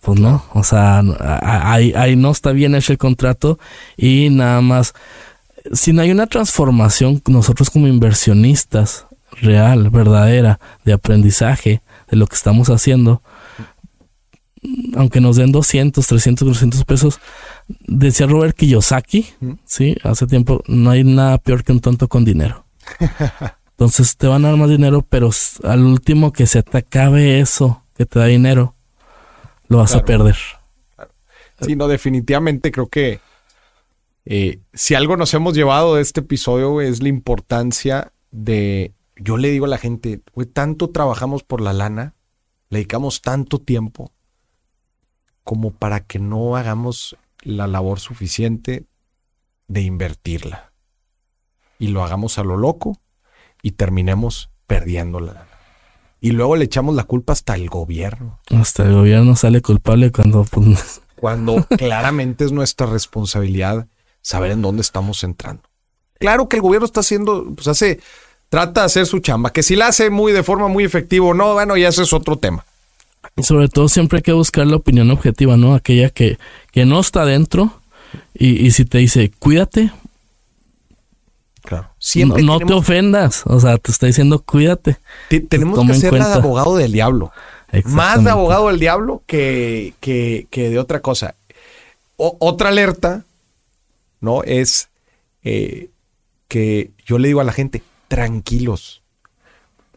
[SPEAKER 2] pues no, o sea, ahí, ahí no está bien hecho el contrato y nada más si no hay una transformación, nosotros como inversionistas real, verdadera, de aprendizaje de lo que estamos haciendo, aunque nos den 200, 300, 400 pesos, decía Robert Kiyosaki, sí, hace tiempo, no hay nada peor que un tonto con dinero. Entonces te van a dar más dinero, pero al último que se te acabe eso que te da dinero, lo vas a perder.
[SPEAKER 1] Sí, no, definitivamente creo que eh, si algo nos hemos llevado de este episodio, es la importancia de, yo le digo a la gente, güey, tanto trabajamos por la lana, le dedicamos tanto tiempo como para que no hagamos la labor suficiente de invertirla. Y lo hagamos a lo loco y terminemos perdiendo la lana. Y luego le echamos la culpa hasta el gobierno.
[SPEAKER 2] Hasta el gobierno sale culpable cuando... Pues,
[SPEAKER 1] cuando claramente es nuestra responsabilidad saber en dónde estamos entrando. Claro que el gobierno está haciendo, pues hace, trata de hacer su chamba, que si la hace muy de forma muy efectiva o no, bueno, ya ese es otro tema.
[SPEAKER 2] Y sobre todo siempre hay que buscar la opinión objetiva, ¿no? Aquella que, que no está dentro y, si te dice, cuídate.
[SPEAKER 1] Claro.
[SPEAKER 2] Siempre no, te ofendas, o sea, te está diciendo, cuídate.
[SPEAKER 1] tenemos que ser de abogado del diablo. Más de abogado del diablo que, que, que de otra cosa. otra alerta ¿no? Es eh, que yo le digo a la gente, tranquilos.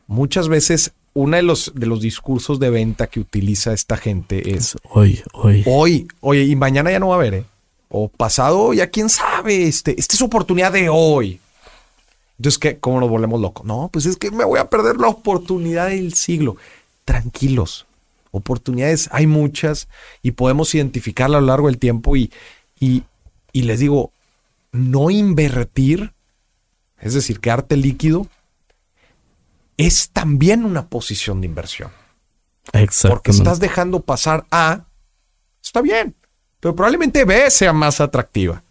[SPEAKER 1] Muchas veces uno de los, de los discursos de venta que utiliza esta gente es
[SPEAKER 2] hoy, hoy.
[SPEAKER 1] Hoy, oye, y mañana ya no va a haber, ¿eh? O pasado, ya quién sabe, este, esta es oportunidad de hoy. Entonces, ¿qué? ¿cómo nos volvemos locos? No, pues es que me voy a perder la oportunidad del siglo. Tranquilos. Oportunidades hay muchas y podemos identificarlas a lo largo del tiempo y, y, y les digo, no invertir, es decir, quedarte líquido, es también una posición de inversión.
[SPEAKER 2] Exacto.
[SPEAKER 1] Porque estás dejando pasar A, está bien, pero probablemente B sea más atractiva.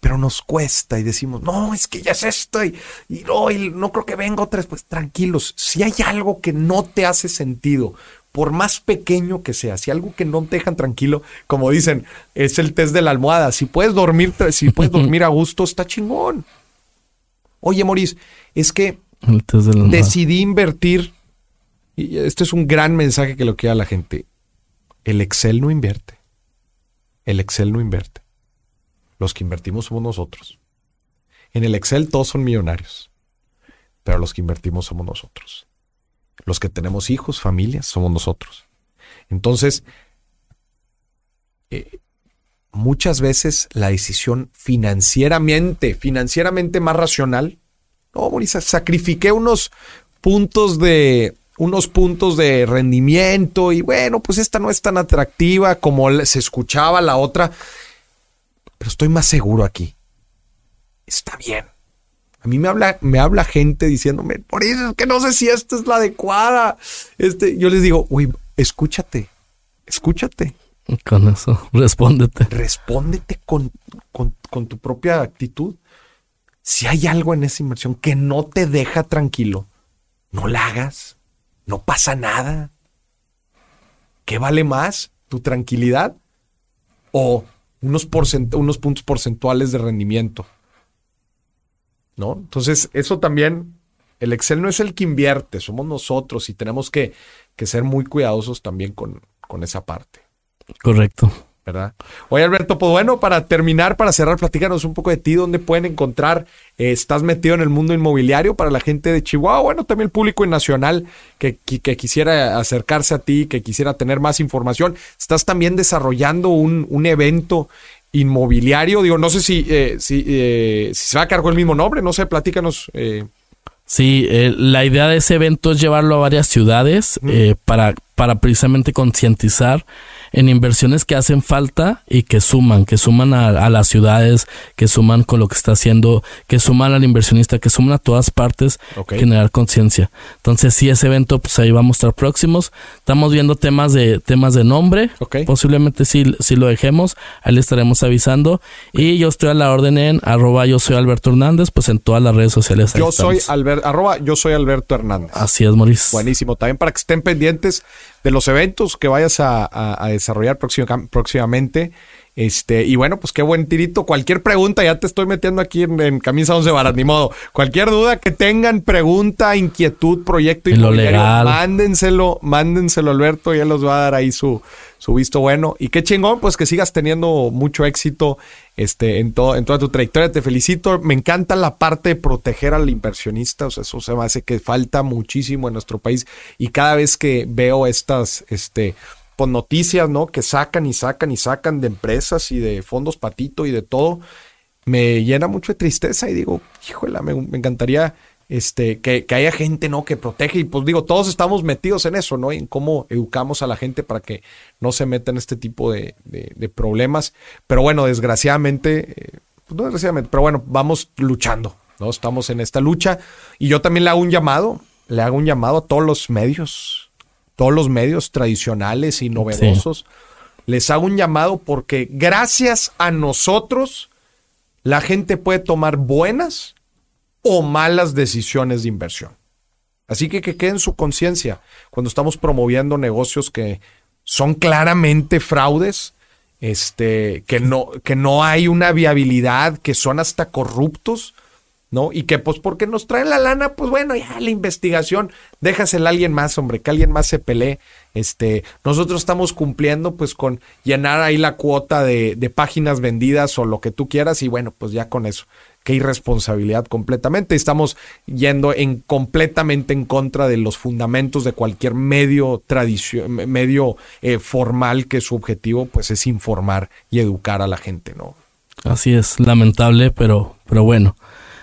[SPEAKER 1] Pero nos cuesta y decimos, no, es que ya es esto y, no, no creo que venga otra vez. Pues tranquilos, si hay algo que no te hace sentido, por más pequeño que sea, si algo que no te dejan tranquilo, como dicen, es el test de la almohada. Si puedes dormir, si puedes dormir a gusto, está chingón. Oye, Moris, es que decidí invertir, y este es un gran mensaje que lo queda a la gente. El Excel no invierte. El Excel no invierte. Los que invertimos somos nosotros. En el Excel todos son millonarios, pero los que invertimos somos nosotros. Los que tenemos hijos, familias, somos nosotros. Entonces, eh, muchas veces la decisión financieramente, financieramente más racional. No, Morisa, sacrifiqué unos puntos de unos puntos de rendimiento y bueno, pues esta no es tan atractiva como se escuchaba la otra, pero estoy más seguro aquí. Está bien. A mí me habla, me habla gente diciéndome, por eso es que no sé si esta es la adecuada. Este, yo les digo, uy, escúchate, escúchate.
[SPEAKER 2] Con eso, respóndete.
[SPEAKER 1] Respóndete con, con, tu propia actitud. Si hay algo en esa inversión que no te deja tranquilo, no la hagas. No pasa nada. ¿Qué vale más? ¿Tu tranquilidad? ¿O unos, unos puntos porcentuales de rendimiento? ¿No? Entonces, eso también, el Excel no es el que invierte, somos nosotros y tenemos que, que ser muy cuidadosos también con, con esa parte.
[SPEAKER 2] Correcto.
[SPEAKER 1] ¿verdad? Oye, Alberto, pues bueno, para terminar, para cerrar, platícanos un poco de ti, dónde pueden encontrar, eh, estás metido en el mundo inmobiliario para la gente de Chihuahua, bueno, también el público nacional que, que, quisiera acercarse a ti, que quisiera tener más información. Estás también desarrollando un, un evento inmobiliario, digo, no sé si, eh, si, eh, si, se va a cargo el mismo nombre, no sé, platícanos.
[SPEAKER 2] Sí, la idea de ese evento es llevarlo a varias ciudades para, para precisamente concientizar en inversiones que hacen falta y que suman, que suman a, las ciudades, que suman con lo que está haciendo, que suman al inversionista, que suman a todas partes, generar conciencia. Entonces, sí, ese evento, pues ahí vamos a estar próximos. Estamos viendo temas de, temas de nombre. Posiblemente si, si lo dejemos, ahí le estaremos avisando. Y yo estoy a la orden en arroba yo soy Alberto Hernández, pues en todas las redes sociales.
[SPEAKER 1] Yo soy Alberto, arroba yo soy Alberto Hernández.
[SPEAKER 2] Así es, Maurice.
[SPEAKER 1] Buenísimo. También para que estén pendientes de los eventos que vayas a, desarrollar próximamente. Este, y bueno, pues qué buen tirito. Cualquier pregunta, ya te estoy metiendo aquí en, en camisa 11 varas, ni modo. Cualquier duda que tengan, pregunta, inquietud, proyecto inmobiliario, mándenselo, mándenselo Alberto, ya los va a dar ahí su, su visto bueno. Y qué chingón, pues que sigas teniendo mucho éxito este, en, todo, en toda tu trayectoria. Te felicito. Me encanta la parte de proteger al inversionista. O sea, eso se me hace que falta muchísimo en nuestro país. Y cada vez que veo estas, este, pues, noticias, ¿no? Que sacan y sacan y sacan de empresas y de fondos patito y de todo, me llena mucho de tristeza y digo, híjole, me, me encantaría este, que, haya gente, ¿no? Que protege. Y pues digo, todos estamos metidos en eso, ¿no? En cómo educamos a la gente para que no se meta en este tipo de, problemas. Pero bueno, desgraciadamente, eh, pues no desgraciadamente, pero bueno, vamos luchando, ¿no? Estamos en esta lucha. Y yo también le hago un llamado, le hago un llamado a todos los medios, todos los medios tradicionales y novedosos. Les hago un llamado porque gracias a nosotros la gente puede tomar buenas o malas decisiones de inversión. Así que que quede en su conciencia cuando estamos promoviendo negocios que son claramente fraudes, este, que no, que no hay una viabilidad, que son hasta corruptos, ¿no? Y que pues porque nos traen la lana, pues bueno, ya la investigación, déjasela a alguien más, hombre, que alguien más se pelee. Este, nosotros estamos cumpliendo pues con llenar ahí la cuota de, de páginas vendidas o lo que tú quieras y bueno, pues ya con eso qué irresponsabilidad completamente. Estamos yendo en completamente en contra de los fundamentos de cualquier medio tradición, medio eh, formal que su objetivo pues es informar y educar a la gente, ¿no?
[SPEAKER 2] Así es, lamentable, pero, pero bueno,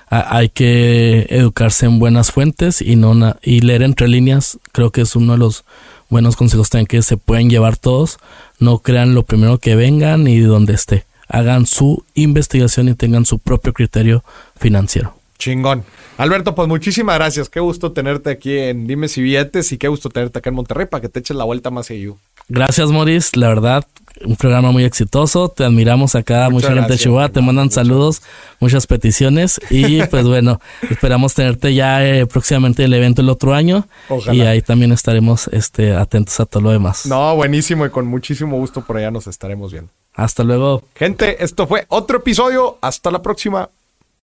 [SPEAKER 2] hay que educarse en buenas fuentes y no y leer entre líneas. Creo que es uno de los buenos consejos que se pueden llevar todos. No crean lo primero que vengan y donde esté hagan su investigación y tengan su propio criterio financiero.
[SPEAKER 1] Chingón. Alberto, pues muchísimas gracias. Qué gusto tenerte aquí en Dime si billetes y qué gusto tenerte acá en Monterrey para que te eches la vuelta más seguido.
[SPEAKER 2] Gracias, Maurice. La verdad, un programa muy exitoso. Te admiramos acá. Mucha gente de Chihuahua te mandan saludos, muchas peticiones. Y pues bueno, esperamos tenerte ya eh, próximamente el evento el otro año. Y ahí también estaremos este, atentos a todo lo demás.
[SPEAKER 1] No, buenísimo y con muchísimo gusto por allá nos estaremos viendo.
[SPEAKER 2] Hasta luego.
[SPEAKER 1] Gente, esto fue otro episodio. Hasta la próxima.